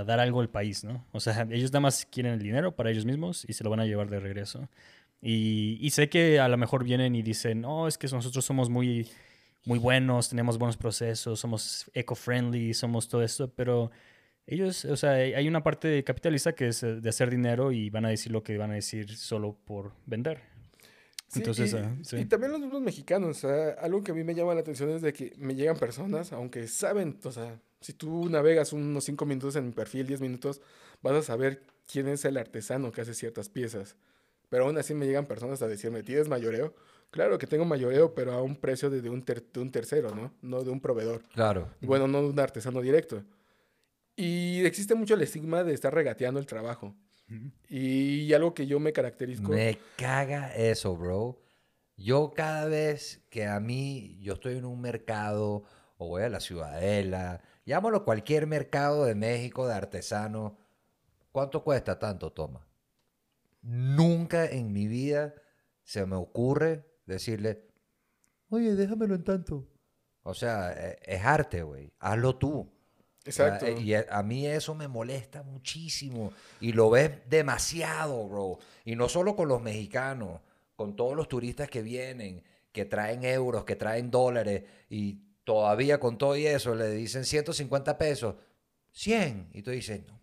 dar algo al país, ¿no? O sea, ellos nada más quieren el dinero para ellos mismos y se lo van a llevar de regreso. Y, sé que a lo mejor vienen y dicen, no, es que nosotros somos muy muy buenos, tenemos buenos procesos, somos eco-friendly, somos todo esto, pero ellos, o sea, hay una parte capitalista que es eh, de hacer dinero y van a decir lo que van a decir solo por vender. Entonces, y, ah, sí. y, también los mismos mexicanos, o sea, algo que a mí me llama la atención es de que me llegan personas, aunque saben, o sea, si tú navegas unos 5 minutos en mi perfil, 10 minutos, vas a saber quién es el artesano que hace ciertas piezas. Pero aún así me llegan personas a decirme, ¿tienes mayoreo? Claro que tengo mayoreo, pero a un precio de, un, un tercero, ¿no? No de un proveedor. Claro. Bueno, no de un artesano directo. Y existe mucho el estigma de estar regateando el trabajo. Y algo que yo me caracterizo. Me caga eso, bro. Yo cada vez que a mí, yo estoy en un mercado o voy a la Ciudadela, llámalo cualquier mercado de México de artesano, ¿cuánto cuesta tanto, toma? Nunca en mi vida se me ocurre decirle, oye, déjamelo en tanto. O sea, e, es arte, güey. Hazlo tú. Exacto. y a, mí eso me molesta muchísimo. Y lo ves demasiado, bro. Y no solo con los mexicanos, con todos los turistas que vienen, que traen euros, que traen dólares, y todavía con todo y eso le dicen 150 pesos, 100. Y tú dices, no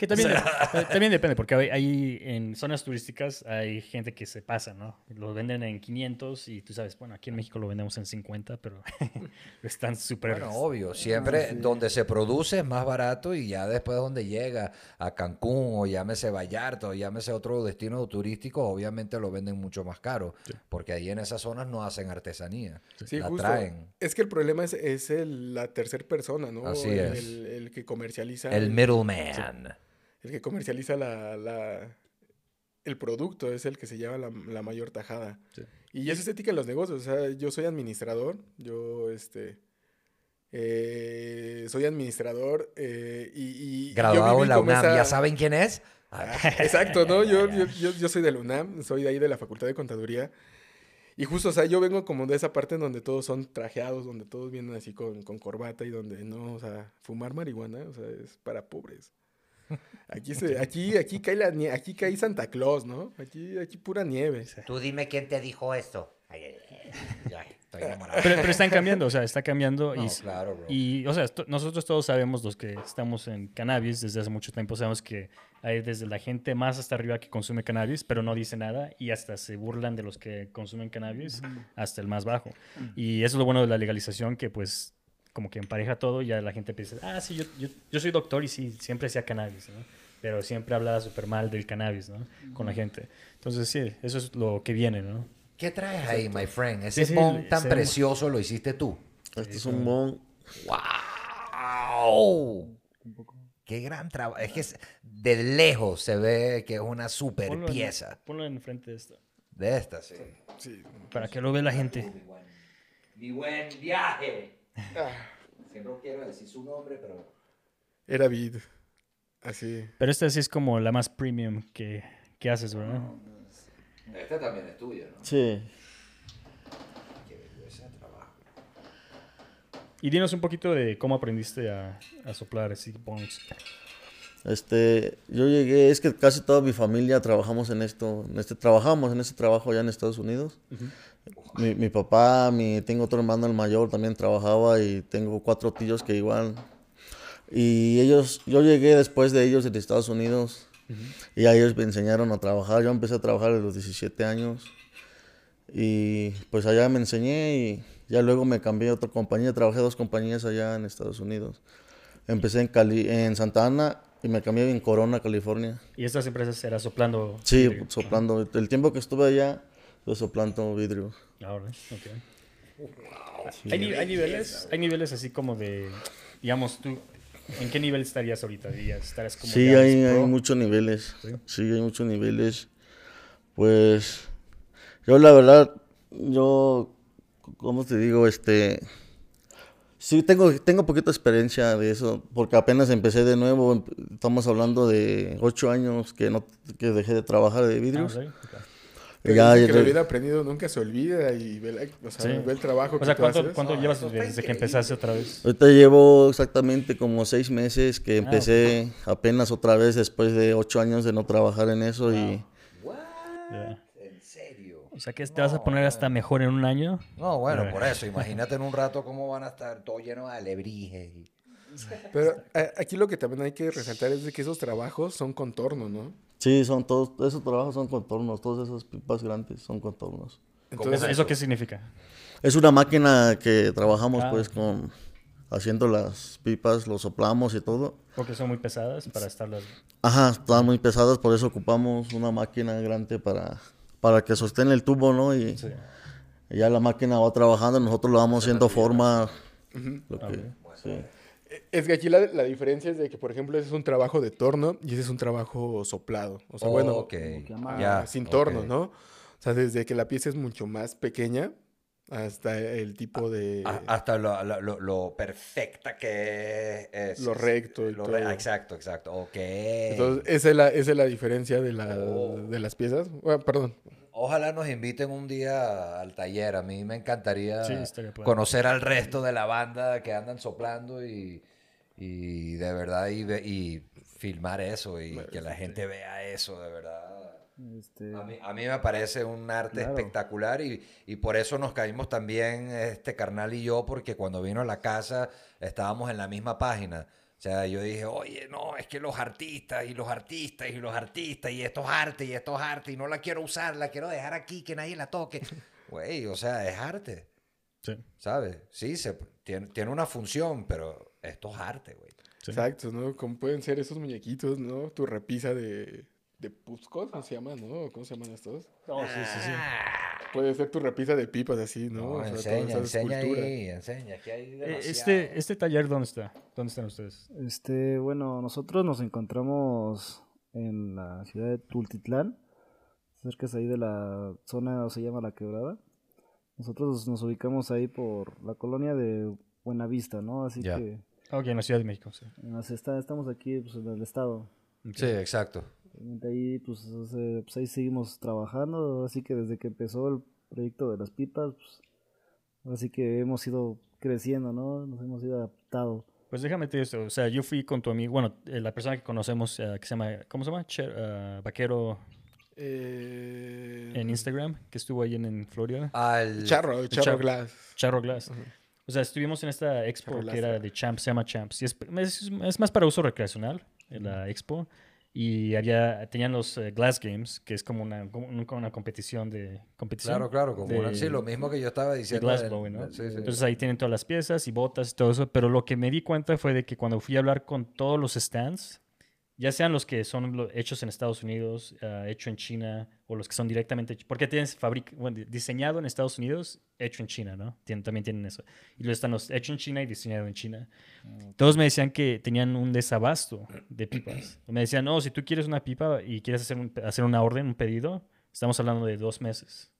mames, 150 pesos, cabrón. Que también, *laughs* también depende, porque hay, en zonas turísticas hay gente que se pasa, ¿no? Lo venden en 500 y tú sabes, bueno, aquí en México lo vendemos en 50, pero *laughs* están súper... Bueno, obvio, siempre donde se produce es más barato y ya después donde llega a Cancún o llámese Vallarta o llámese otro destino turístico, obviamente lo venden mucho más caro, porque ahí en esas zonas no hacen artesanía, sí, la traen. Es que el problema es, es la tercera persona, ¿no? Así es. El, que comercializa. El middleman el que comercializa la, el producto es el que se lleva la, mayor tajada. Y es estética en los negocios. O sea, yo soy administrador, yo este eh, soy administrador eh, y, Graduado en la UNAM, ¿ya saben quién es? *laughs* exacto, ¿no? *laughs* Yo, yo, yo, soy de la UNAM, soy de ahí de la Facultad de Contaduría. Y justo, o sea, yo vengo como de esa parte en donde todos son trajeados, donde todos vienen así con, con corbata y donde no, o sea, fumar marihuana, o sea, es para pobres. Aquí, se, aquí, aquí, cae la aquí cae Santa Claus, ¿no? Aquí, aquí pura nieve. Tú dime quién te dijo esto. pero, están cambiando, o sea, está cambiando. y, y, o sea, nosotros todos sabemos, los que estamos en cannabis desde hace mucho tiempo, sabemos que hay desde la gente más hasta arriba que consume cannabis, pero no dice nada y hasta se burlan de los que consumen cannabis hasta el más bajo. Y eso es lo bueno de la legalización, que pues como que empareja todo y ya la gente piensa, ah, sí, yo, yo, yo soy doctor y sí, siempre hacía cannabis, ¿no? Pero siempre hablaba súper mal del cannabis, ¿no? Con la gente. Entonces, sí, eso es lo que viene, ¿no? ¿Qué traes ahí, my friend? Ese sí, tan precioso lo hiciste tú. Este es un bon. ¡Wow! Qué gran trabajo. Es que de lejos se ve que es una super pieza. ponlo enfrente de esta. De esta, sí. sí. Para que lo vea la gente. Mi buen viaje. Ah. Siempre quiero decir su nombre, pero. Era Vid. Así. Pero esta sí es como la más premium que, que haces, ¿verdad? esta también es tuya, ¿no? Sí. Y dinos un poquito de cómo aprendiste a, a soplar así bongs. Este, yo llegué, es que casi toda mi familia trabajamos en esto, en este, trabajamos en este trabajo allá en Estados Unidos. Mi, mi, papá, mi, tengo otro hermano el mayor también trabajaba y tengo cuatro tíos que igual. Y ellos, yo llegué después de ellos en Estados Unidos y a ellos me enseñaron a trabajar. Yo empecé a trabajar a los 17 años y pues allá me enseñé y ya luego me cambié a otra compañía. Trabajé dos compañías allá en Estados Unidos. Empecé en, Cali, en Santa Ana y me cambié en Corona, California. ¿Y estas empresas era soplando? Sí, soplando. El tiempo que estuve allá, yo soplando vidrio. Ahora, ok. ¿Hay, niveles, hay niveles así como de, digamos, tú, ¿en qué nivel estarías ahorita? ¿Estarías como sí, hay, hay, muchos niveles. ¿Sí? hay muchos niveles. Pues, yo la verdad, yo, ¿cómo te digo? Este, Sí, tengo, tengo poquita experiencia de eso, porque apenas empecé de nuevo, estamos hablando de ocho años que no que dejé de trabajar de vidrios. Ah, ya, que lo hubiera aprendido nunca se olvida y ve, o sea, ve el trabajo o sea, ¿cuánto, ¿cuánto llevas desde que empezaste otra vez? Ahorita llevo exactamente como seis meses que ah, empecé apenas otra vez después de ocho años de no trabajar en eso y... O sea que te vas a poner hasta mejor en un año. No, bueno, por eso. Imagínate en un rato cómo van a estar todo lleno de alebrijes. *laughs* Pero aquí lo que también hay que resaltar es de que esos trabajos son contornos, ¿no? Sí, son todos, esos trabajos son contornos, todos esos pipas grandes son contornos. Entonces, ¿Eso qué significa? Es una máquina que trabajamos ah. pues con haciendo las pipas, los soplamos y todo. Porque son muy pesadas para estarlas. Ajá, están muy pesadas, por eso ocupamos una máquina grande para para que sostenga el tubo, ¿no? Y, ya la máquina va trabajando, nosotros lo vamos haciendo forma. Es que aquí la, diferencia es de que, por ejemplo, ese es un trabajo de torno y ese es un trabajo soplado. O sea, bueno, sin torno, ¿no? O sea, desde que la pieza es mucho más pequeña hasta el tipo de... hasta lo, perfecta que es. Lo recto y todo. exacto, exacto. Ok. Entonces, esa es la, esa es la diferencia de, la, oh. de las piezas. Bueno, perdón. Ojalá nos inviten un día al taller. A mí me encantaría conocer al resto de la banda que andan soplando y, y de verdad y, y filmar eso y que la gente vea eso, de verdad. Este, a, mí, a, mí, me parece un arte espectacular y, y, por eso nos caímos también este carnal y yo, porque cuando vino a la casa estábamos en la misma página. O sea, yo dije, oye, no, es que los artistas y los artistas y los artistas y esto es arte y esto es arte y no la quiero usar, la quiero dejar aquí, que nadie la toque. *laughs* Güey, o sea, es arte. Sí. ¿Sabes? Sí, se, tiene, tiene una función, pero esto es arte, güey. Exacto, ¿no? Como pueden ser esos muñequitos, ¿no? Tu repisa de, de Puscos, ¿cómo se llaman, no? ¿Cómo se llaman estos? No, sí, sí, sí. Puede ser tu repisa de pipas así, ¿no? No, O sea, toda enseña, esa enseña escultura. ahí, enseña. Aquí hay Eh, demasiado. Este, este taller, ¿dónde está? ¿Dónde están ustedes? Este, bueno, nosotros nos encontramos en la ciudad de Tultitlán, cerca ahí de la zona, se llama La Quebrada. Nosotros nos ubicamos ahí por la colonia de Buenavista, ¿no? Así Ya. que Ah, Ok, en la Ciudad de México, sí. nos está, estamos aquí pues, en el estado. Sí, exacto. Realmente Ahí, pues, pues, ahí seguimos trabajando, así que desde que empezó el proyecto de las pipas, pues, así que hemos ido creciendo, ¿no? Nos hemos ido adaptado. Pues déjame decir esto, o sea, yo fui con tu amigo, bueno, eh, la persona que conocemos, eh, que se llama, ¿cómo se llama? Che- ah, Vaquero Eh, en Instagram, que estuvo ahí en, en Florida. Al... Charro, Charro Charro. Glass. Charro Glass. O sea, estuvimos en esta expo Charro que era Glass. de Champs, se llama Champs. Y es, es, es más para uso recreacional, en la expo. Y había, tenían los eh, Glass Games, que es como una, como un- como una competición de... Competición Claro, claro, como de- una- sí, lo mismo que yo estaba de diciendo. Glasgow, del- ¿no? sí, sí. Entonces ahí tienen todas las piezas y botas y todo eso, pero lo que me di cuenta fue de que cuando fui a hablar con todos los stands, ya sean los que son hechos en Estados Unidos, ah, hecho en China, o los que son directamente, porque tienes bueno, diseñado en Estados Unidos, hecho en China, ¿no? Tienen, también tienen eso. Y luego están los hecho en China y diseñado en China. Todos me decían que tenían un desabasto de pipas. Me decían, no, si tú quieres una pipa y quieres hacer, un- hacer una orden, un pedido, estamos hablando de dos meses.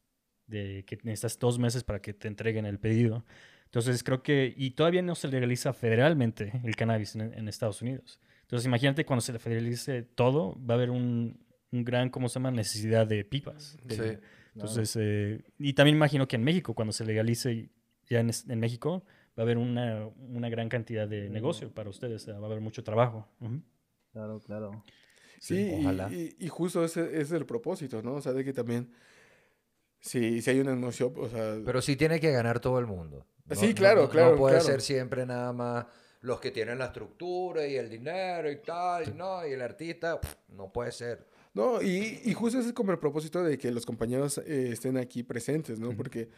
De que necesitas dos meses para que te entreguen el pedido. Entonces creo que, y todavía no se legaliza federalmente el cannabis en, en Estados Unidos. Entonces imagínate cuando se federalice todo, va a haber un, un gran, ¿cómo se llama?, necesidad de pipas. De- Sí. Entonces, eh, y también imagino que en México, cuando se legalice ya en, en México, va a haber una, una gran cantidad de negocio para ustedes, o sea, va a haber mucho trabajo. Claro, claro. Sí, y- ojalá. Y, y justo ese, ese es el propósito, ¿no? O sea, de que también, si, si hay una emoción, o sea, Pero sí tiene que ganar todo el mundo. Sí, claro, no- claro, No puede claro. ser siempre nada más los que tienen la estructura y el dinero y tal, y no, y el artista, pff, no puede ser. No, y, y justo ese es como el propósito de que los compañeros eh, estén aquí presentes, ¿no? Porque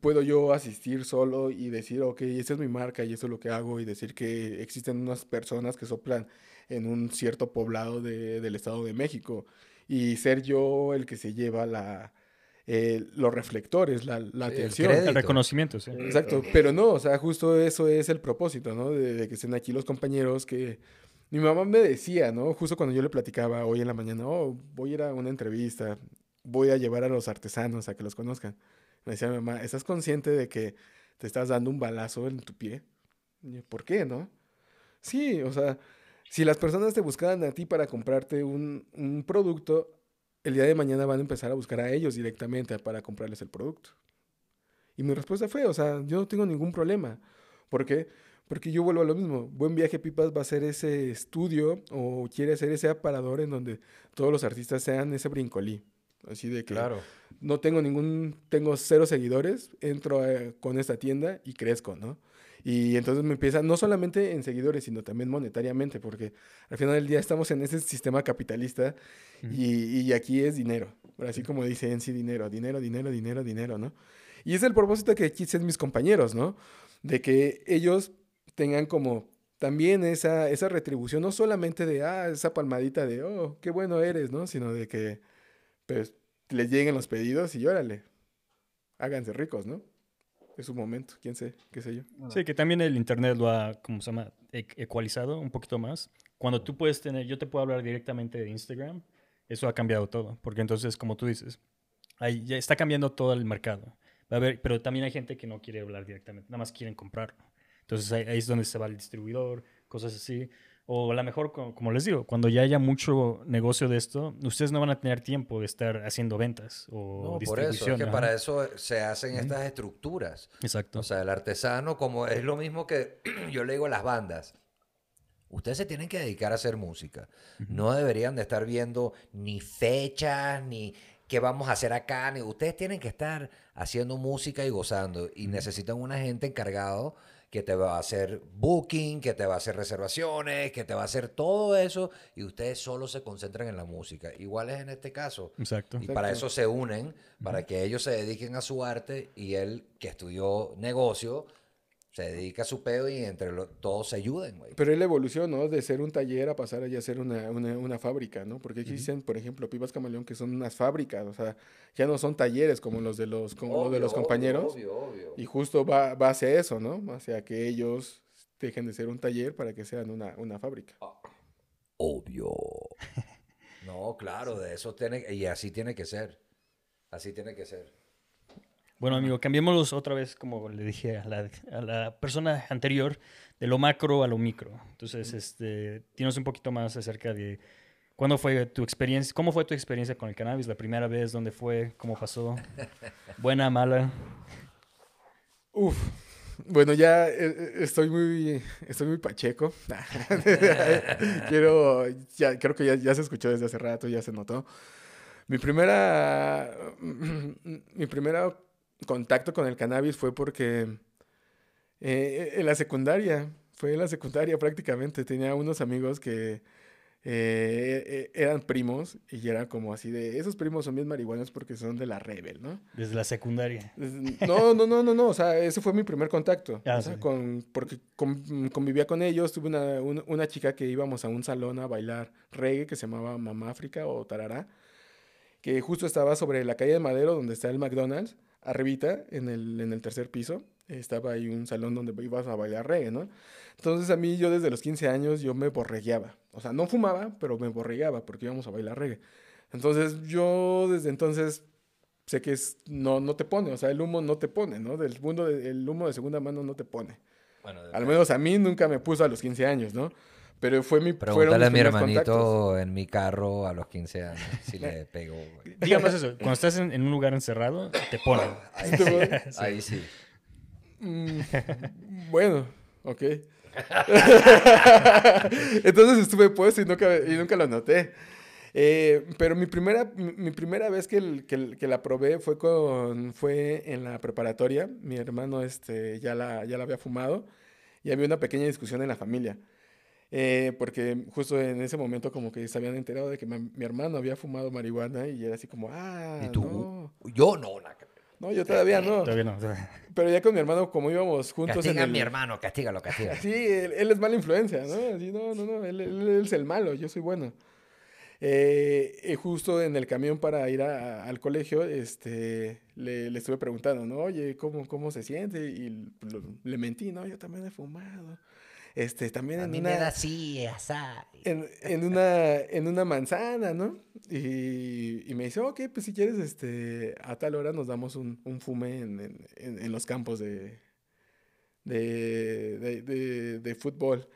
puedo yo asistir solo y decir, ok, esta es mi marca y esto es lo que hago y decir que existen unas personas que soplan en un cierto poblado de- del Estado de México y ser yo el que se lleva la, eh, los reflectores, la, la el atención. crédito. El reconocimiento, sí. Exacto, pero no, o sea, justo eso es el propósito, ¿no? De, de que estén aquí los compañeros que... Mi mamá me decía, ¿no? Justo cuando yo le platicaba hoy en la mañana, oh, voy a ir a una entrevista, voy a llevar a los artesanos a que los conozcan. Me decía mi mamá, ¿estás consciente de que te estás dando un balazo en tu pie? Y yo, ¿Por qué, no? Sí, o sea, si las personas te buscaran a ti para comprarte un, un producto, el día de mañana van a empezar a buscar a ellos directamente para comprarles el producto. Y mi respuesta fue, o sea, yo no tengo ningún problema. ¿Por qué? Porque yo vuelvo a lo mismo. Buen Viaje Pipas va a ser ese estudio o quiere ser ese aparador en donde todos los artistas sean ese brincolí. Así de que Claro. no tengo ningún, tengo cero seguidores, entro con esta tienda y crezco, ¿no? Y entonces me empieza, no solamente en seguidores, sino también monetariamente, porque al final del día estamos en ese sistema capitalista y, y aquí es dinero. Así como dice en sí, dinero, dinero, dinero, dinero, dinero, ¿no? Y es el propósito que quisen mis compañeros, ¿no? De que ellos tengan como también esa, esa retribución, no solamente de, ah, esa palmadita de, oh, qué bueno eres, ¿no? Sino de que, pues, les lleguen los pedidos y órale, háganse ricos, ¿no? Es su momento, quién sé, qué sé yo. Sí, que también el internet lo ha, ¿cómo se llama? E- Ecualizado un poquito más. Cuando tú puedes tener, yo te puedo hablar directamente de Instagram, eso ha cambiado todo. Porque entonces, como tú dices, ahí ya está cambiando todo el mercado. Va a haber, pero también hay gente que no quiere hablar directamente, nada más quieren comprarlo. Entonces ahí, ahí es donde se va el distribuidor, cosas así. O a lo mejor, co- como les digo, cuando ya haya mucho negocio de esto, ustedes no van a tener tiempo de estar haciendo ventas o No, por distribución. eso, es que ajá. para eso se hacen estas estructuras. Exacto. O sea, el artesano, como es lo mismo que *clears throat* yo le digo a las bandas, ustedes se tienen que dedicar a hacer música. No deberían de estar viendo ni fechas, ni qué vamos a hacer acá, ni ustedes tienen que estar haciendo música y gozando. Y necesitan una gente encargado que te va a hacer booking, que te va a hacer reservaciones, que te va a hacer todo eso y ustedes solo se concentran en la música. Igual es en este caso. Exacto. Y para eso se unen, para que ellos se dediquen a su arte y él que estudió negocio se dedica a su pedo y entre todos se ayuden, güey. Pero evolución, ¿no? De ser un taller a pasar a ya ser una, una, una fábrica, ¿no? Porque existen, por ejemplo, Pibas Camaleón que son unas fábricas, o sea, ya no son talleres como los de los, como los, de los compañeros. Obvio, obvio. Y justo va, va hacia eso, ¿no? Hacia que ellos dejen de ser un taller para que sean una, una fábrica. Obvio. *laughs* no, claro, de eso tiene, y así tiene que ser. Así tiene que ser. Bueno, amigo, cambiémoslos otra vez, como le dije a la, persona anterior, de lo macro a lo micro. Entonces, este, tienes un poquito más acerca de cuándo fue tu experiencia, cómo fue tu experiencia con el cannabis, la primera vez, dónde fue, cómo pasó, *laughs* buena, mala. Uf, bueno, ya eh, eh, estoy muy, estoy muy pacheco. *laughs* Quiero, ya, creo que ya, ya se escuchó desde hace rato, ya se notó. Mi primera, *clears throat* mi primera contacto con el cannabis fue porque eh, en la secundaria, fue en la secundaria prácticamente, tenía unos amigos que eh, eh, eran primos y eran como así de, esos primos son bien marihuanos porque son de la Rebel, ¿no? Desde la secundaria. No, no, no, no, no, o sea, ese fue mi primer contacto, ah, con, porque convivía con ellos, tuve una, una, chica que íbamos a un salón a bailar reggae que se llamaba Mamá África o Tarará, que justo estaba sobre la calle de Madero donde está el McDonald's, arribita, en el, en el tercer piso, estaba ahí un salón donde ibas a bailar reggae, ¿no? Entonces a mí yo desde los 15 años yo me borregueaba. O sea, no fumaba, pero me borreguaba porque íbamos a bailar reggae. Entonces yo desde entonces sé que es, no, no te pone, o sea, el humo no te pone, ¿no? Del mundo, el humo de segunda mano no te pone. Al menos a mí nunca me puso a los 15 años, ¿no? Pero fue mi Pregúntale a mi hermanito en mi carro a los 15 años si le *laughs* pegó. Digamos eso, cuando estás en, un lugar encerrado, te ponen. *laughs* *laughs* Ahí, sí. Mm, bueno, ok. Entonces estuve puesto y nunca, y nunca lo noté. Eh, pero mi primera, mi, primera vez que, que, la probé fue, con, fue en la preparatoria. Mi hermano este, ya, la, ya la había fumado y había una pequeña discusión en la familia. Eh, porque justo en ese momento como que se habían enterado de que mi, hermano había fumado marihuana y era así como, ah, ¿Y tú? Yo no, No, yo todavía no. Todavía no. Pero ya con mi hermano, como íbamos juntos Castiga a mi hermano, castígalo, castígalo. *laughs* Sí, él, es mala influencia, ¿no? Así, no, no, no, él, es el malo, yo soy bueno. Eh, justo en el camión para ir al colegio, este, le, le, estuve preguntando, ¿no? Oye, ¿cómo, cómo se siente? Y le mentí, ¿no? Yo también he fumado. Este, también en una... así, en, en, una, en una manzana, ¿no? Y, y, me dice, ok, pues si quieres, este, a tal hora nos damos un, un fume en, en, en, los campos de de, de, de, fútbol.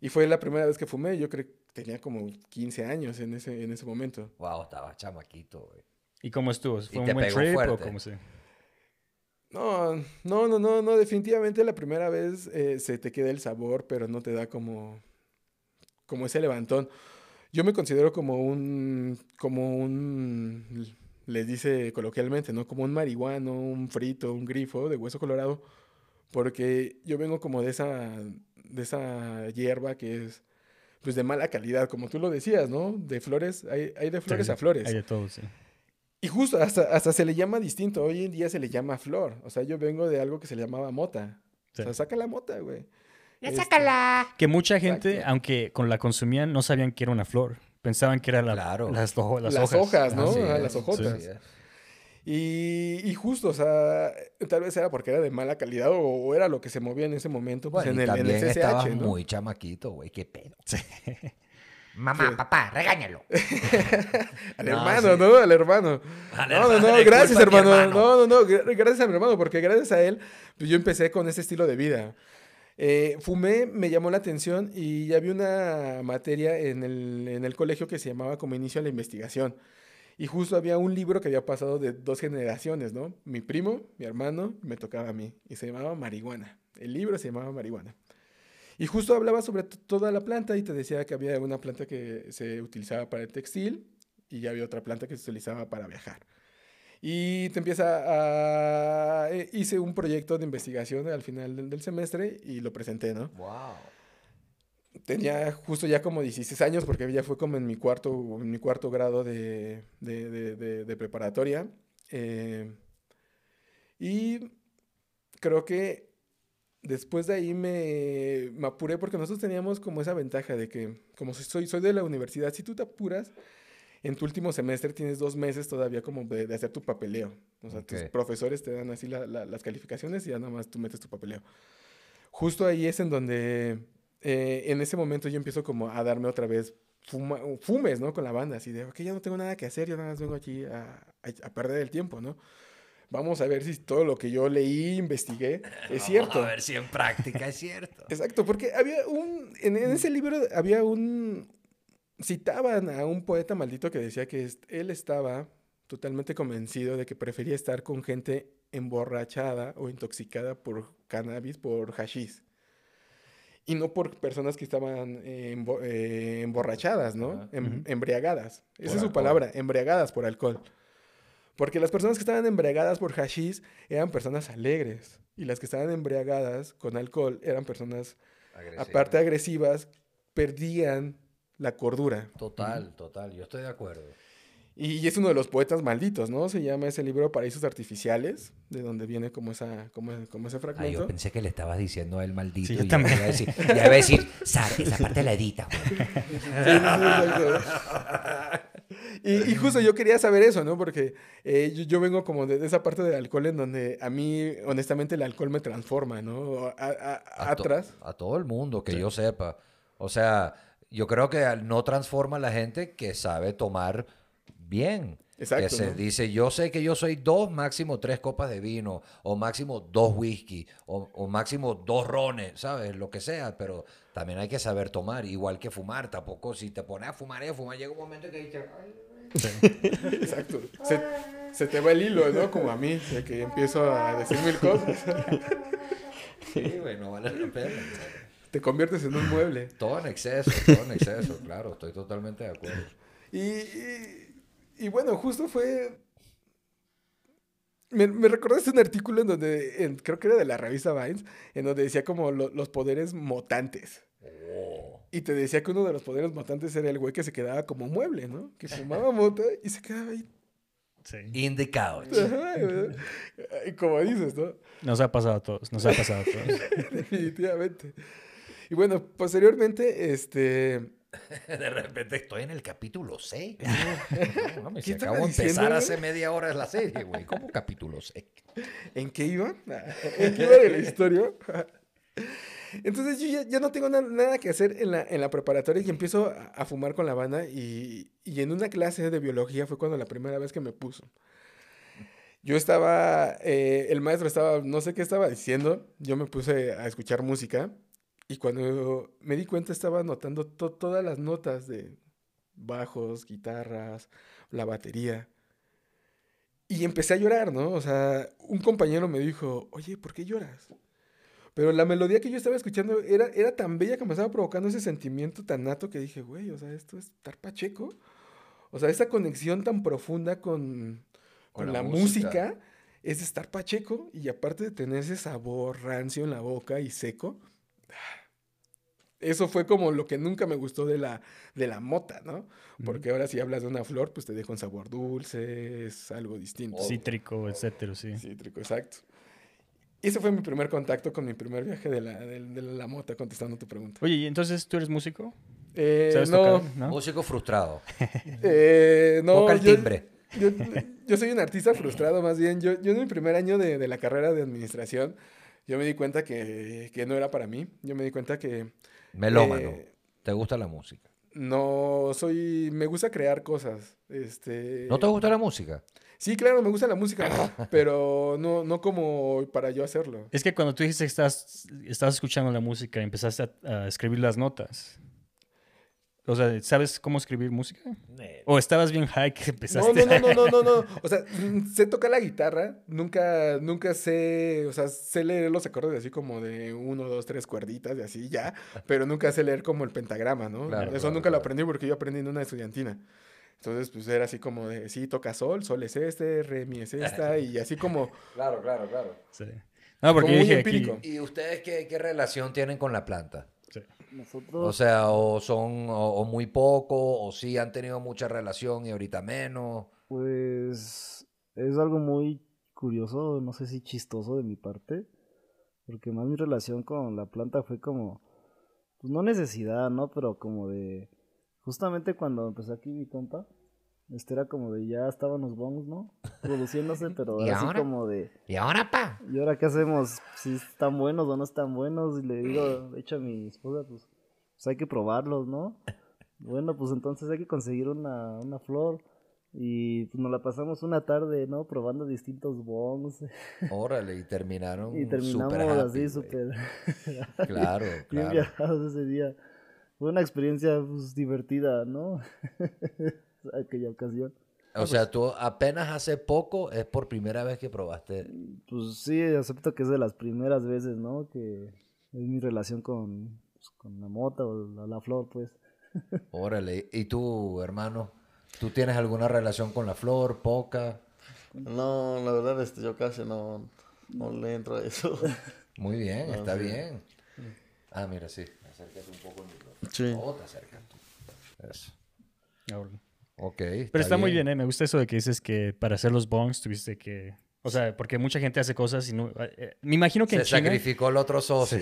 Y fue la primera vez que fumé, yo creo que tenía como 15 años en ese, en ese momento. Wow, estaba chamaquito, güey. ¿Y cómo estuvo? ¿Fue un buen trip o cómo se...? No, no, no, no, no, definitivamente la primera vez eh, se te queda el sabor, pero no te da como, como ese levantón. Yo me considero como un, como un, les dice coloquialmente, ¿no? Como un marihuano, un frito, un grifo de hueso colorado, porque yo vengo como de esa, de esa hierba que es, pues de mala calidad, como tú lo decías, ¿no? De flores, hay, hay de flores a flores. Hay de todo, sí. Y justo, hasta, hasta se le llama distinto. Hoy en día se le llama flor. O sea, yo vengo de algo que se llamaba mota. O sea, saca la mota, güey. Ya este, sácala. Que mucha gente, aunque con la consumían, no sabían que era una flor. Pensaban que era la, las, las, hojas. Las hojas, ¿no? las hojotas. y, y, justo, o sea, tal vez era porque era de mala calidad o, era lo que se movía en ese momento pues, en, el, en el CCH, muy chamaquito, güey, qué pedo. *laughs* Mamá, papá, regáñalo. *laughs* Al hermano, ¿no? Al hermano. no, no, no, gracias, hermano. No, no, no, gracias a mi hermano, porque gracias a él, pues yo empecé con ese estilo de vida. Eh, fumé, me llamó la atención y ya había una materia en el, en el colegio que se llamaba como inicio a la investigación. Y justo había un libro que había pasado de dos generaciones, ¿no? Mi primo, mi hermano, me tocaba a mí. Y se llamaba Marihuana. El libro se llamaba Marihuana. Y justo hablaba sobre toda la planta y te decía que había una planta que se utilizaba para el textil y ya había otra planta que se utilizaba para viajar. Y te empieza a... eh, hice un proyecto de investigación al final del, semestre y lo presenté, ¿no? Wow. Tenía justo ya como 16 años porque ya fue como en mi cuarto, en mi cuarto grado de, de, de- de- de preparatoria. Eh, y creo que después de ahí me, me apuré porque nosotros teníamos como esa ventaja de que, como soy, soy de la universidad, si tú te apuras, en tu último semestre tienes dos meses todavía como de, de hacer tu papeleo. O sea, tus Ok. profesores te dan así la- la- las calificaciones y ya nada más tú metes tu papeleo. Justo ahí es en donde, eh, en ese momento yo empiezo como a darme otra vez fuma- fumes, ¿no? Con la banda, así de, ok, ya no tengo nada que hacer, yo nada más vengo aquí a, a- a perder el tiempo, ¿no? Vamos a ver si todo lo que yo leí, investigué, es cierto. A ver si en práctica es cierto. *laughs* Exacto, porque había un, en, en ese libro había un, citaban a un poeta maldito que decía que él estaba totalmente convencido de que prefería estar con gente emborrachada o intoxicada por cannabis, por hashish. Y no por personas que estaban eh, embo- eh, emborrachadas, ¿no? Em-. Embriagadas. Esa Por es su alcohol. palabra, embriagadas por alcohol. Porque las personas que estaban embriagadas por hashish eran personas alegres. Y las que estaban embriagadas con alcohol eran personas Agresivo. aparte agresivas, perdían la cordura. Total, total. Yo estoy de acuerdo. Y es uno de los poetas malditos, ¿no? Se llama ese libro Paraísos Artificiales, de donde viene como, esa, como, como ese Ah, fragmento. yo pensé que le estabas diciendo a él maldito. Sí, yo y también. Iba a decir, ya iba a decir, "Sar, esa parte la edita. güey". *laughs* y, y justo yo quería saber eso, ¿no? Porque eh, yo, yo vengo como de, de esa parte del alcohol en donde a mí, honestamente, el alcohol me transforma, ¿no? A- a- A to- atrás. A todo el mundo, que yo sepa. O sea, yo creo que no transforma a la gente que sabe tomar bien. Exacto, Que se ¿no? dice, yo sé que yo soy dos, máximo tres copas de vino, o máximo dos whisky, o, o máximo dos rones, ¿sabes? Lo que sea, pero también hay que saber tomar, igual que fumar. Tampoco si te pones a fumar y a fumar, llega un momento que dices, "Ay, Exacto. Se, se te va el hilo, ¿no? Como a mí, de que empiezo a decir mil cosas. sí, güey, no vale la pena. Te conviertes en un mueble. Todo en exceso, todo en exceso, claro, estoy totalmente de acuerdo. Y, y- y bueno, justo fue... Me, me recordaste un artículo en donde, en- creo que era de la revista Vines, en donde decía como lo- los poderes mutantes. Y te decía que uno de los poderes mutantes era el güey que se quedaba como mueble, ¿no? Que fumaba mota y se quedaba ahí. Sí. In the couch. Y como dices, ¿no? Nos ha pasado a todos, nos ha pasado a todos. *laughs* Definitivamente. Y bueno, posteriormente, este... De repente estoy en el capítulo 6. *laughs* No, mames, ¿Qué si acabo de empezar hace media hora la serie, güey. ¿Cómo capítulo 6? *laughs* ¿En qué iba? ¿En qué iba de la historia? Entonces yo ya, no tengo na- nada que hacer en la, en preparatoria y empiezo a, fumar con la banda y, y en una clase de biología fue cuando la primera vez que me puso. Yo estaba, eh, el maestro estaba, no sé qué estaba diciendo, yo me puse a escuchar música y cuando me di cuenta estaba anotando to- todas las notas de bajos, guitarras, la batería. Y empecé a llorar, ¿no? O sea, un compañero me dijo, oye, ¿por qué lloras? Pero la melodía que yo estaba escuchando era, era tan bella que me estaba provocando ese sentimiento tan nato que dije, güey, o sea, esto es estar pacheco. O sea, esa conexión tan profunda con, con, Con la, la música. música. es estar pacheco y aparte de tener ese sabor rancio en la boca y seco. Eso fue como lo que nunca me gustó de la, de la mota, ¿no? Porque ahora si hablas de una flor, pues te deja un sabor dulce, es algo distinto. Cítrico, etcétera, sí. Cítrico, exacto. Y ese fue mi primer contacto con mi primer viaje de la, de, de la mota, contestando tu pregunta. Oye, ¿y entonces tú eres músico? Eh, ¿Sabes no, tocar? ¿No? Músico frustrado. *laughs* eh, no. Toca el yo- timbre. Yo, yo soy un artista frustrado, más bien. Yo, yo en mi primer año de, de la carrera de administración, yo me di cuenta que, que no era para mí. Yo me di cuenta que Melómano. Eh, ¿Te gusta la música? no soy... Me gusta crear cosas. Este, ¿No te gusta la música? Sí, claro, me gusta la música, *laughs* pero no, no como para yo hacerlo. Es que cuando tú dijiste que estás, estabas escuchando la música y empezaste a, a escribir las notas. O sea, ¿sabes cómo escribir música? ¿O estabas bien high que No, empezaste? no, no, no, no, no, no. *laughs* O sea, mm, sé tocar la guitarra, nunca, nunca sé, o sea, sé leer los acordes así como de uno, dos, tres cuerditas y así ya, pero nunca sé leer como el pentagrama, ¿no? Claro, Eso claro, nunca lo aprendí porque yo aprendí en una estudiantina. Entonces, pues era así como de, sí, toca sol, sol es este, re, mi es esta, y así como... *laughs* Claro, claro, claro. Sí. No, porque Como dije aquí-. ¿Y ustedes qué, qué relación tienen con la planta? sí. Nosotros, O sea, o son o, o muy poco, o sí han tenido mucha relación y ahorita menos. pues, es algo muy curioso, no sé si chistoso de mi parte, porque más mi relación con la planta fue como, pues no necesidad, ¿no? Pero como de, justamente cuando empezó aquí mi compa, este era como de ya estaban los bongs, ¿no? Produciéndose, pero *laughs* ¿Y así ahora? como de, ¿Y ahora, pa? ¿y ahora qué hacemos? Si están buenos o no están buenos, y le digo, de hecho a mi esposa, pues, pues hay que probarlos, ¿no? Bueno, pues entonces hay que conseguir una, una flor. Y pues nos la pasamos una tarde, ¿no? Probando distintos bongs. *laughs* Órale, y terminaron Y terminamos súper happy, así, súper Claro, *laughs* bien claro. viajados ese día. Fue una experiencia pues, divertida, ¿no? *laughs* Aquella ocasión. O sea, tú apenas hace poco es por primera vez que probaste. Pues sí, acepto que es de las primeras veces, ¿no? Que es mi relación con, pues, con la mota o la, la flor, pues. *laughs* Órale, ¿y tú, hermano? ¿Tú tienes alguna relación con la flor, poca? No, la verdad, este, yo casi no, no le entro a eso. Muy bien, *laughs* está sí. bien. Ah, mira, sí. Acércate un poco. Sí. Oh, te acercas tú. Eso. Ahora. Ok. Pero está muy bien, ¿eh? Me gusta eso de que dices que para hacer los bongs tuviste que... O sea, porque mucha gente hace cosas y no... eh, me imagino que Se en China... sacrificó el otro socio.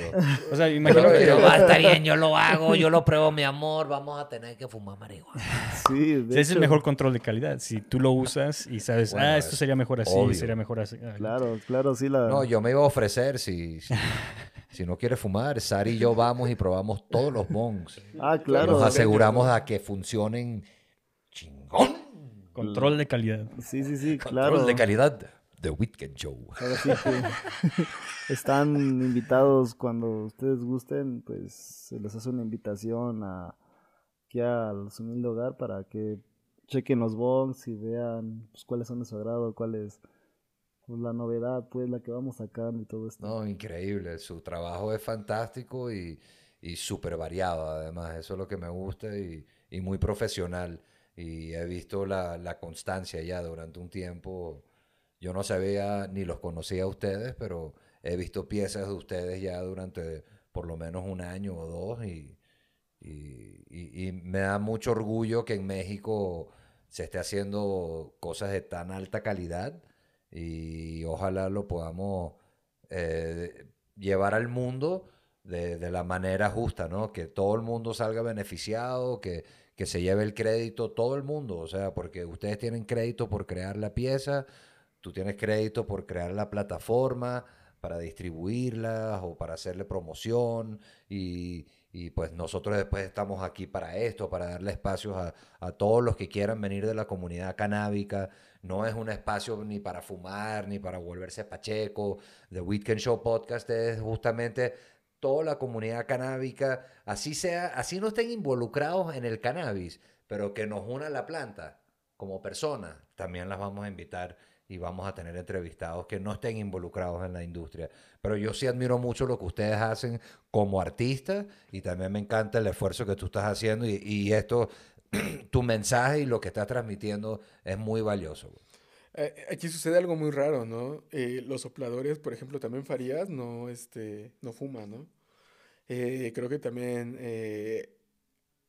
O sea, me imagino Pero que... yo, "Va, *laughs* está bien, yo lo hago, yo lo pruebo, mi amor. Vamos a tener que fumar marihuana. Sí, de Ese es el hecho, mejor control de calidad. Si tú lo usas y sabes, Bueno, ah, esto es sería mejor así, obvio. sería mejor así. Claro, claro, sí la... No, yo me iba a ofrecer si, si, *laughs* si no quiere fumar. Sari y yo vamos y probamos todos los bongs. Ah, Y claro. nos aseguramos a que funcionen chingón. Control de calidad. Sí, sí, sí, Control claro. de calidad. The Weekend Show. Ahora sí que *laughs* están invitados cuando ustedes gusten, pues se les hace una invitación a aquí al humilde hogar para que chequen los bongs y vean pues, cuáles son de su agrado, cuál es pues, la novedad, pues la que vamos sacando y todo esto. No, increíble. Su trabajo es fantástico y, y súper variado, además. Eso es lo que me gusta y, y muy profesional. Y he visto la, la constancia ya durante un tiempo. Yo no sabía ni los conocía a ustedes, pero he visto piezas de ustedes ya durante por lo menos un año o dos y- y- y me da mucho orgullo que en México se esté haciendo cosas de tan alta calidad y ojalá lo podamos eh, llevar al mundo de, de la manera justa, ¿no? Que todo el mundo salga beneficiado, que, que se lleve el crédito todo el mundo, o sea, porque ustedes tienen crédito por crear la pieza, tú tienes crédito por crear la plataforma para distribuirlas o para hacerle promoción y, y, pues nosotros después estamos aquí para esto, para darle espacios a, a todos los que quieran venir de la comunidad canábica. No es un espacio ni para fumar, ni para volverse pacheco. The Weekend Show Podcast es justamente toda la comunidad canábica, así sea, así no estén involucrados en el cannabis, pero que nos una la planta como personas, también las vamos a invitar y vamos a tener entrevistados que no estén involucrados en la industria. Pero yo sí admiro mucho lo que ustedes hacen como artistas y también me encanta el esfuerzo que tú estás haciendo y, y esto, *clears throat* tu mensaje y lo que estás transmitiendo es muy valioso. Eh, Aquí sucede algo muy raro, ¿no? Eh, los sopladores, por ejemplo, también Farías no, este, no fuma, ¿no? Eh, creo que también eh,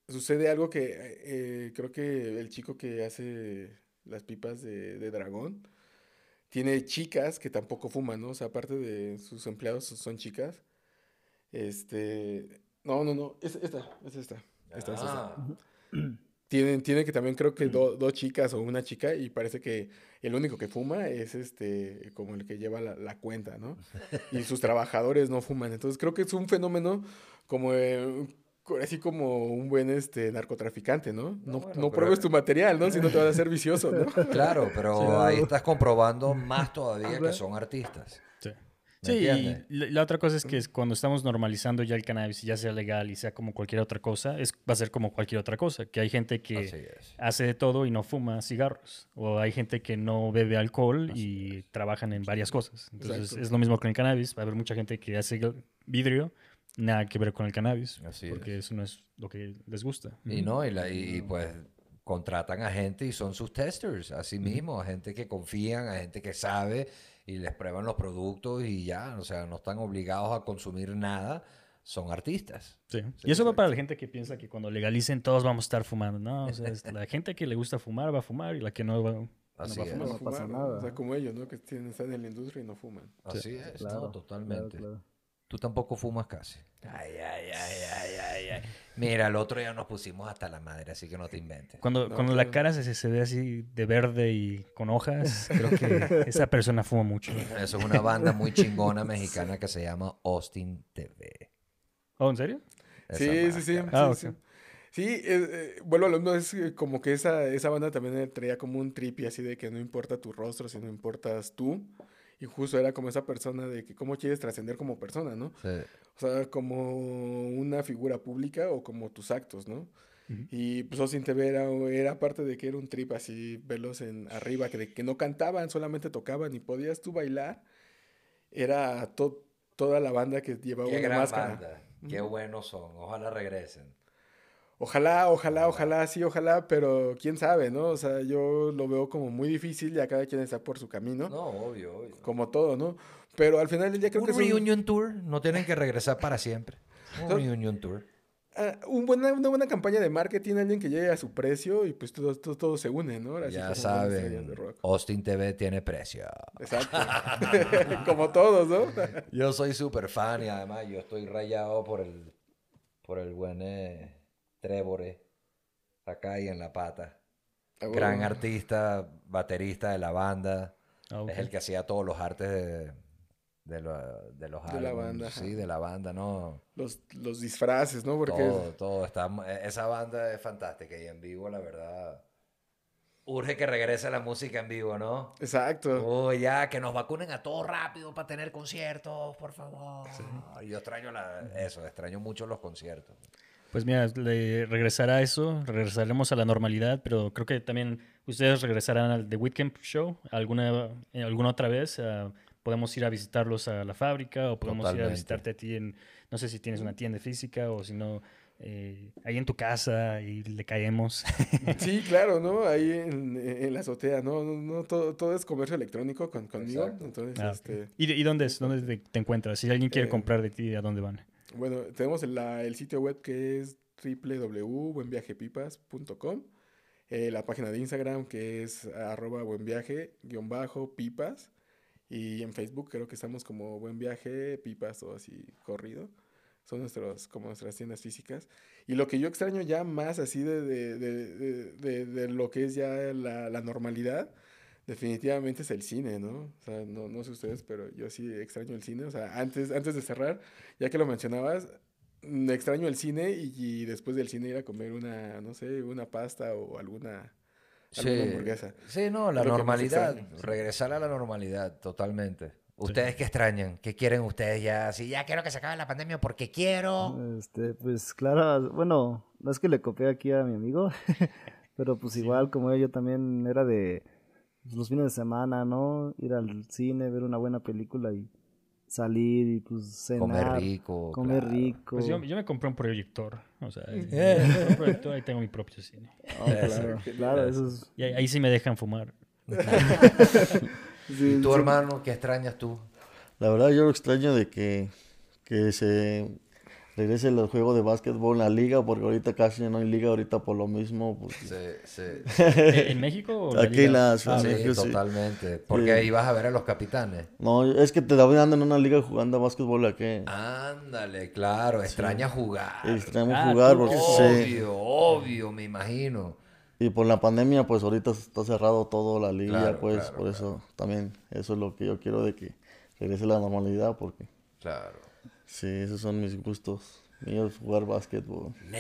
sucede algo que eh, creo que el chico que hace las pipas de, de dragón tiene chicas que tampoco fuman, ¿no? O sea, aparte de sus empleados son chicas. Este, no, no, no, es esta, es esta, esta, es esta. Ah, Tienen, *clears throat* tienen que también creo que do- dos chicas o una chica y parece que el único que fuma es este como el que lleva la, la cuenta, ¿no? *laughs* Y sus trabajadores no fuman. Entonces creo que es un fenómeno como eh, así como un buen este narcotraficante, ¿no? No, bueno, no pero- pruebes tu material, ¿no? Si no te vas a hacer vicioso, ¿no? *laughs* Claro, pero Claro. ahí estás comprobando más todavía que Ajá. son artistas. Sí. ¿Me Sí, y la, la otra cosa es que es cuando estamos normalizando ya el cannabis, ya sea legal y sea como cualquier otra cosa, es, va a ser como cualquier otra cosa. Que hay gente que es. hace de todo y no fuma cigarros. O hay gente que no bebe alcohol y trabajan en varias cosas. Entonces Exacto. es lo mismo con el cannabis. Va a haber mucha gente que hace vidrio, nada que ver con el cannabis. Así porque eso no es lo que les gusta. Y no, y, la- y- y, pues contratan a gente y son sus testers, así mismo, a gente que confían, a gente que sabe y les prueban los productos y ya, o sea, no están obligados a consumir nada, son artistas. Sí. y eso va para la gente que piensa que cuando legalicen todos vamos a estar fumando, ¿no? O sea, *laughs* la gente que le gusta fumar va a fumar y la que no va, Así no, va a fumar, no, pasa nada. O sea, como ellos, ¿no? Que están en la industria y no fuman. Así es, no, totalmente. Tú tampoco fumas casi. Ay, ay, ay, ay, ay, ay. Mira, el otro día nos pusimos hasta la madre, así que no te inventes. Cuando, cuando la cara se, se ve así de verde y con hojas, creo que *laughs* esa persona fuma mucho. Eso es una banda muy chingona mexicana que se llama Austin TV. ¿Oh, en serio? sí, sí, sí, ah, sí, sí. Eh, eh, vuelvo a lo mismo, es eh, como que esa, esa banda también traía como un trippy así de que no importa tu rostro, si no importas tú. Y justo era como esa persona de que cómo quieres trascender como persona, ¿no? Sí. O sea, como una figura pública o como tus actos, ¿no? Y pues Austin TV era, era parte de que era un trip así, velos en arriba, que, que no cantaban, solamente tocaban y podías tú bailar. Era toda la banda que llevaba Qué una gran Banda. Qué buenos son, ojalá regresen. Ojalá, ojalá, ojalá, sí, ojalá, pero quién sabe, ¿no? O sea, yo lo veo como muy difícil, ya cada quien está por su camino. No, obvio, obvio. Como todo, ¿no? Pero al final del día creo un que... Un reunion tour, no tienen que regresar para siempre. Un reunion tour. Uh, un buena, una buena campaña de marketing, alguien que llegue a su precio y pues todo, todo, se une, ¿no? ya saben, Austin TV tiene precio. Exacto. *laughs* *laughs* como todos, ¿no? yo soy súper fan y además yo estoy rayado por el, por el buen... Eh, Trevore, acá y en la pata. Ah, Gran artista, baterista de la banda. Ah, es el que hacía todos los artes de, de, los de la banda. Sí, de la banda, ¿no? Los, los disfraces, ¿no? Porque... Todo, todo. Está, esa banda es fantástica y en vivo, la verdad urge que regrese la música en vivo, ¿no? Exacto. Oh, ya, que nos vacunen a todos rápido para tener conciertos, por favor. Yo extraño eso, extraño mucho los conciertos. Pues mira, le regresará eso, regresaremos a la normalidad, pero creo que también ustedes regresarán al The Weekend Show alguna, eh, alguna otra vez. Ah, podemos ir a visitarlos a la fábrica o podemos ir a visitarte a ti en, no sé si tienes una tienda física o si no, eh, ahí en tu casa y le caemos. *laughs* Sí, claro, ¿no? Ahí en, la azotea, ¿no? no, todo, todo, es comercio electrónico con, conmigo. Entonces, ah, este... ¿Y, dónde, es, dónde te, encuentras? Si alguien quiere eh, comprar de ti, ¿a dónde van? Bueno, tenemos el sitio web que es www.buenviajepipas.com. Eh, la página de Instagram que es arroba buenviaje-pipas. Y en Facebook creo que estamos como Buen Viaje, Pipas o así corrido. Son nuestros, como nuestras tiendas físicas. Y lo que yo extraño ya más así de, de, lo que es ya la, la, normalidad, definitivamente es el cine, ¿no? O sea, no, no sé ustedes, pero yo sí extraño el cine. O sea, antes, antes de cerrar, ya que lo mencionabas, extraño el cine y, después del cine ir a comer una, no sé, una pasta o alguna, hamburguesa. Sí, no, la normalidad, regresar a la normalidad, totalmente. ¿Ustedes qué extrañan? ¿Qué quieren ustedes ya? Si ya quiero que se acabe la pandemia porque quiero. Este, pues claro, bueno, no es que le copié aquí a mi amigo, *laughs* pero pues igual como yo también era de los fines de semana, ¿no? Ir al cine, ver una buena película y salir y pues cenar. Comer rico. Comer rico. Pues yo, yo, me compré un proyector. O sea, eh. un proyector, ahí tengo mi propio cine. Oh, *laughs* claro, claro, eso es... Y ahí, sí me dejan fumar. *laughs* ¿Y tu hermano qué extrañas tú? La verdad yo lo extraño de que, que se regrese el juego de básquetbol en la liga, porque ahorita casi no hay liga, ahorita por lo mismo. Pues, sí, sí. ¿En México? O Aquí en la Ciudad sí, totalmente. Porque ahí vas a ver a los capitanes. No, es que te andan en una liga jugando a básquetbol aquí. Ándale, claro, extraña jugar. Extraña ah, jugar porque Obvio, obvio, me imagino. Y por la pandemia, pues ahorita está cerrado todo la liga, pues por eso también, eso es lo que yo quiero de que regrese la normalidad, porque... Claro. Sí, esos son mis gustos. Míos, jugar básquetbol. *laughs*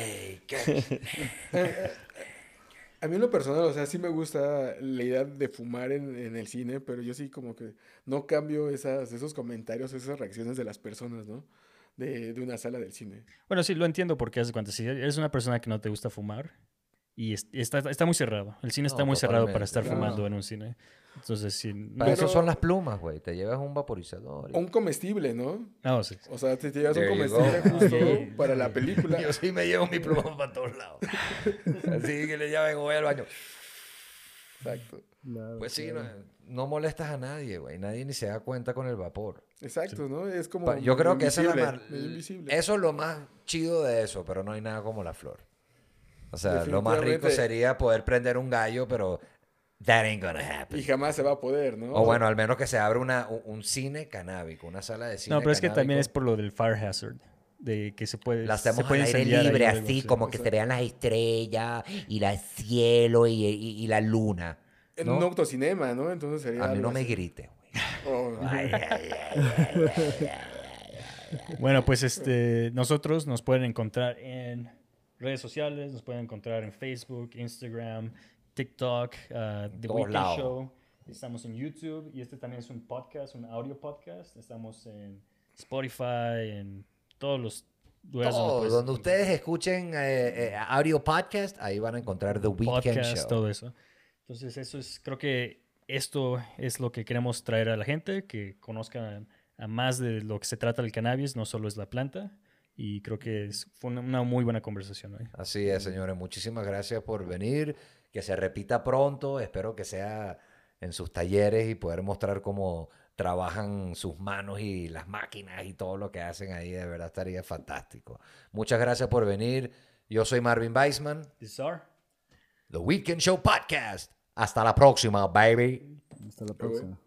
A mí en lo personal, o sea, sí me gusta la idea de fumar en, en, el cine, pero yo sí como que no cambio esas, esos comentarios, esas reacciones de las personas, ¿no? De, de una sala del cine. Bueno, sí, lo entiendo porque hace cuando si eres una persona que no te gusta fumar, Y está, está muy cerrado. El cine está muy cerrado para estar fumando en un cine. Entonces, sí. Para eso son las plumas, güey. Te llevas un vaporizador. Un comestible, ¿no? Ah, sí. O sea, te llevas un comestible justo para la película. Yo sí me llevo mi pluma para todos lados. Así que le llamen voy al baño. Exacto. pues sí, no, molestas a nadie, güey. Nadie ni se da cuenta con el vapor. Exacto, ¿no? Es como. Yo creo que esa es la Eso es lo más chido de eso, pero no hay nada como la flor. O sea, lo más rico sería poder prender un gallo, pero that ain't gonna happen. Y jamás se va a poder, ¿no? O bueno, al menos que se abra una, un, cine canábico, una sala de cine No, pero es que también es por lo del fire hazard. De que se puede. La hacemos al aire libre, así, como que se vean las estrellas y el cielo y, y, la luna. En un autocinema, ¿no? Entonces sería. A mí no me grite, güey. bueno, pues este, nosotros nos pueden encontrar en redes sociales, nos pueden encontrar en Facebook, Instagram, TikTok, uh, The Weekend Show. Estamos en YouTube y este también es un podcast, un audio podcast. Estamos en Spotify, en todos los lugares donde, ustedes escuchen eh, eh, audio podcast, ahí van a encontrar The Weekend Show. todo eso. Entonces, eso es, creo que esto es lo que queremos traer a la gente, que conozcan a más de lo que se trata del cannabis, no solo es la planta. Y creo que fue una, muy buena conversación hoy. Así es, señores. Muchísimas gracias por venir. Que se repita pronto. Espero que sea en sus talleres y poder mostrar cómo trabajan sus manos y las máquinas y todo lo que hacen ahí. De verdad estaría fantástico. Muchas gracias por venir. Yo soy Marvin Weisman. This is The Weekend Show Podcast. Hasta la próxima, baby. Hasta la próxima.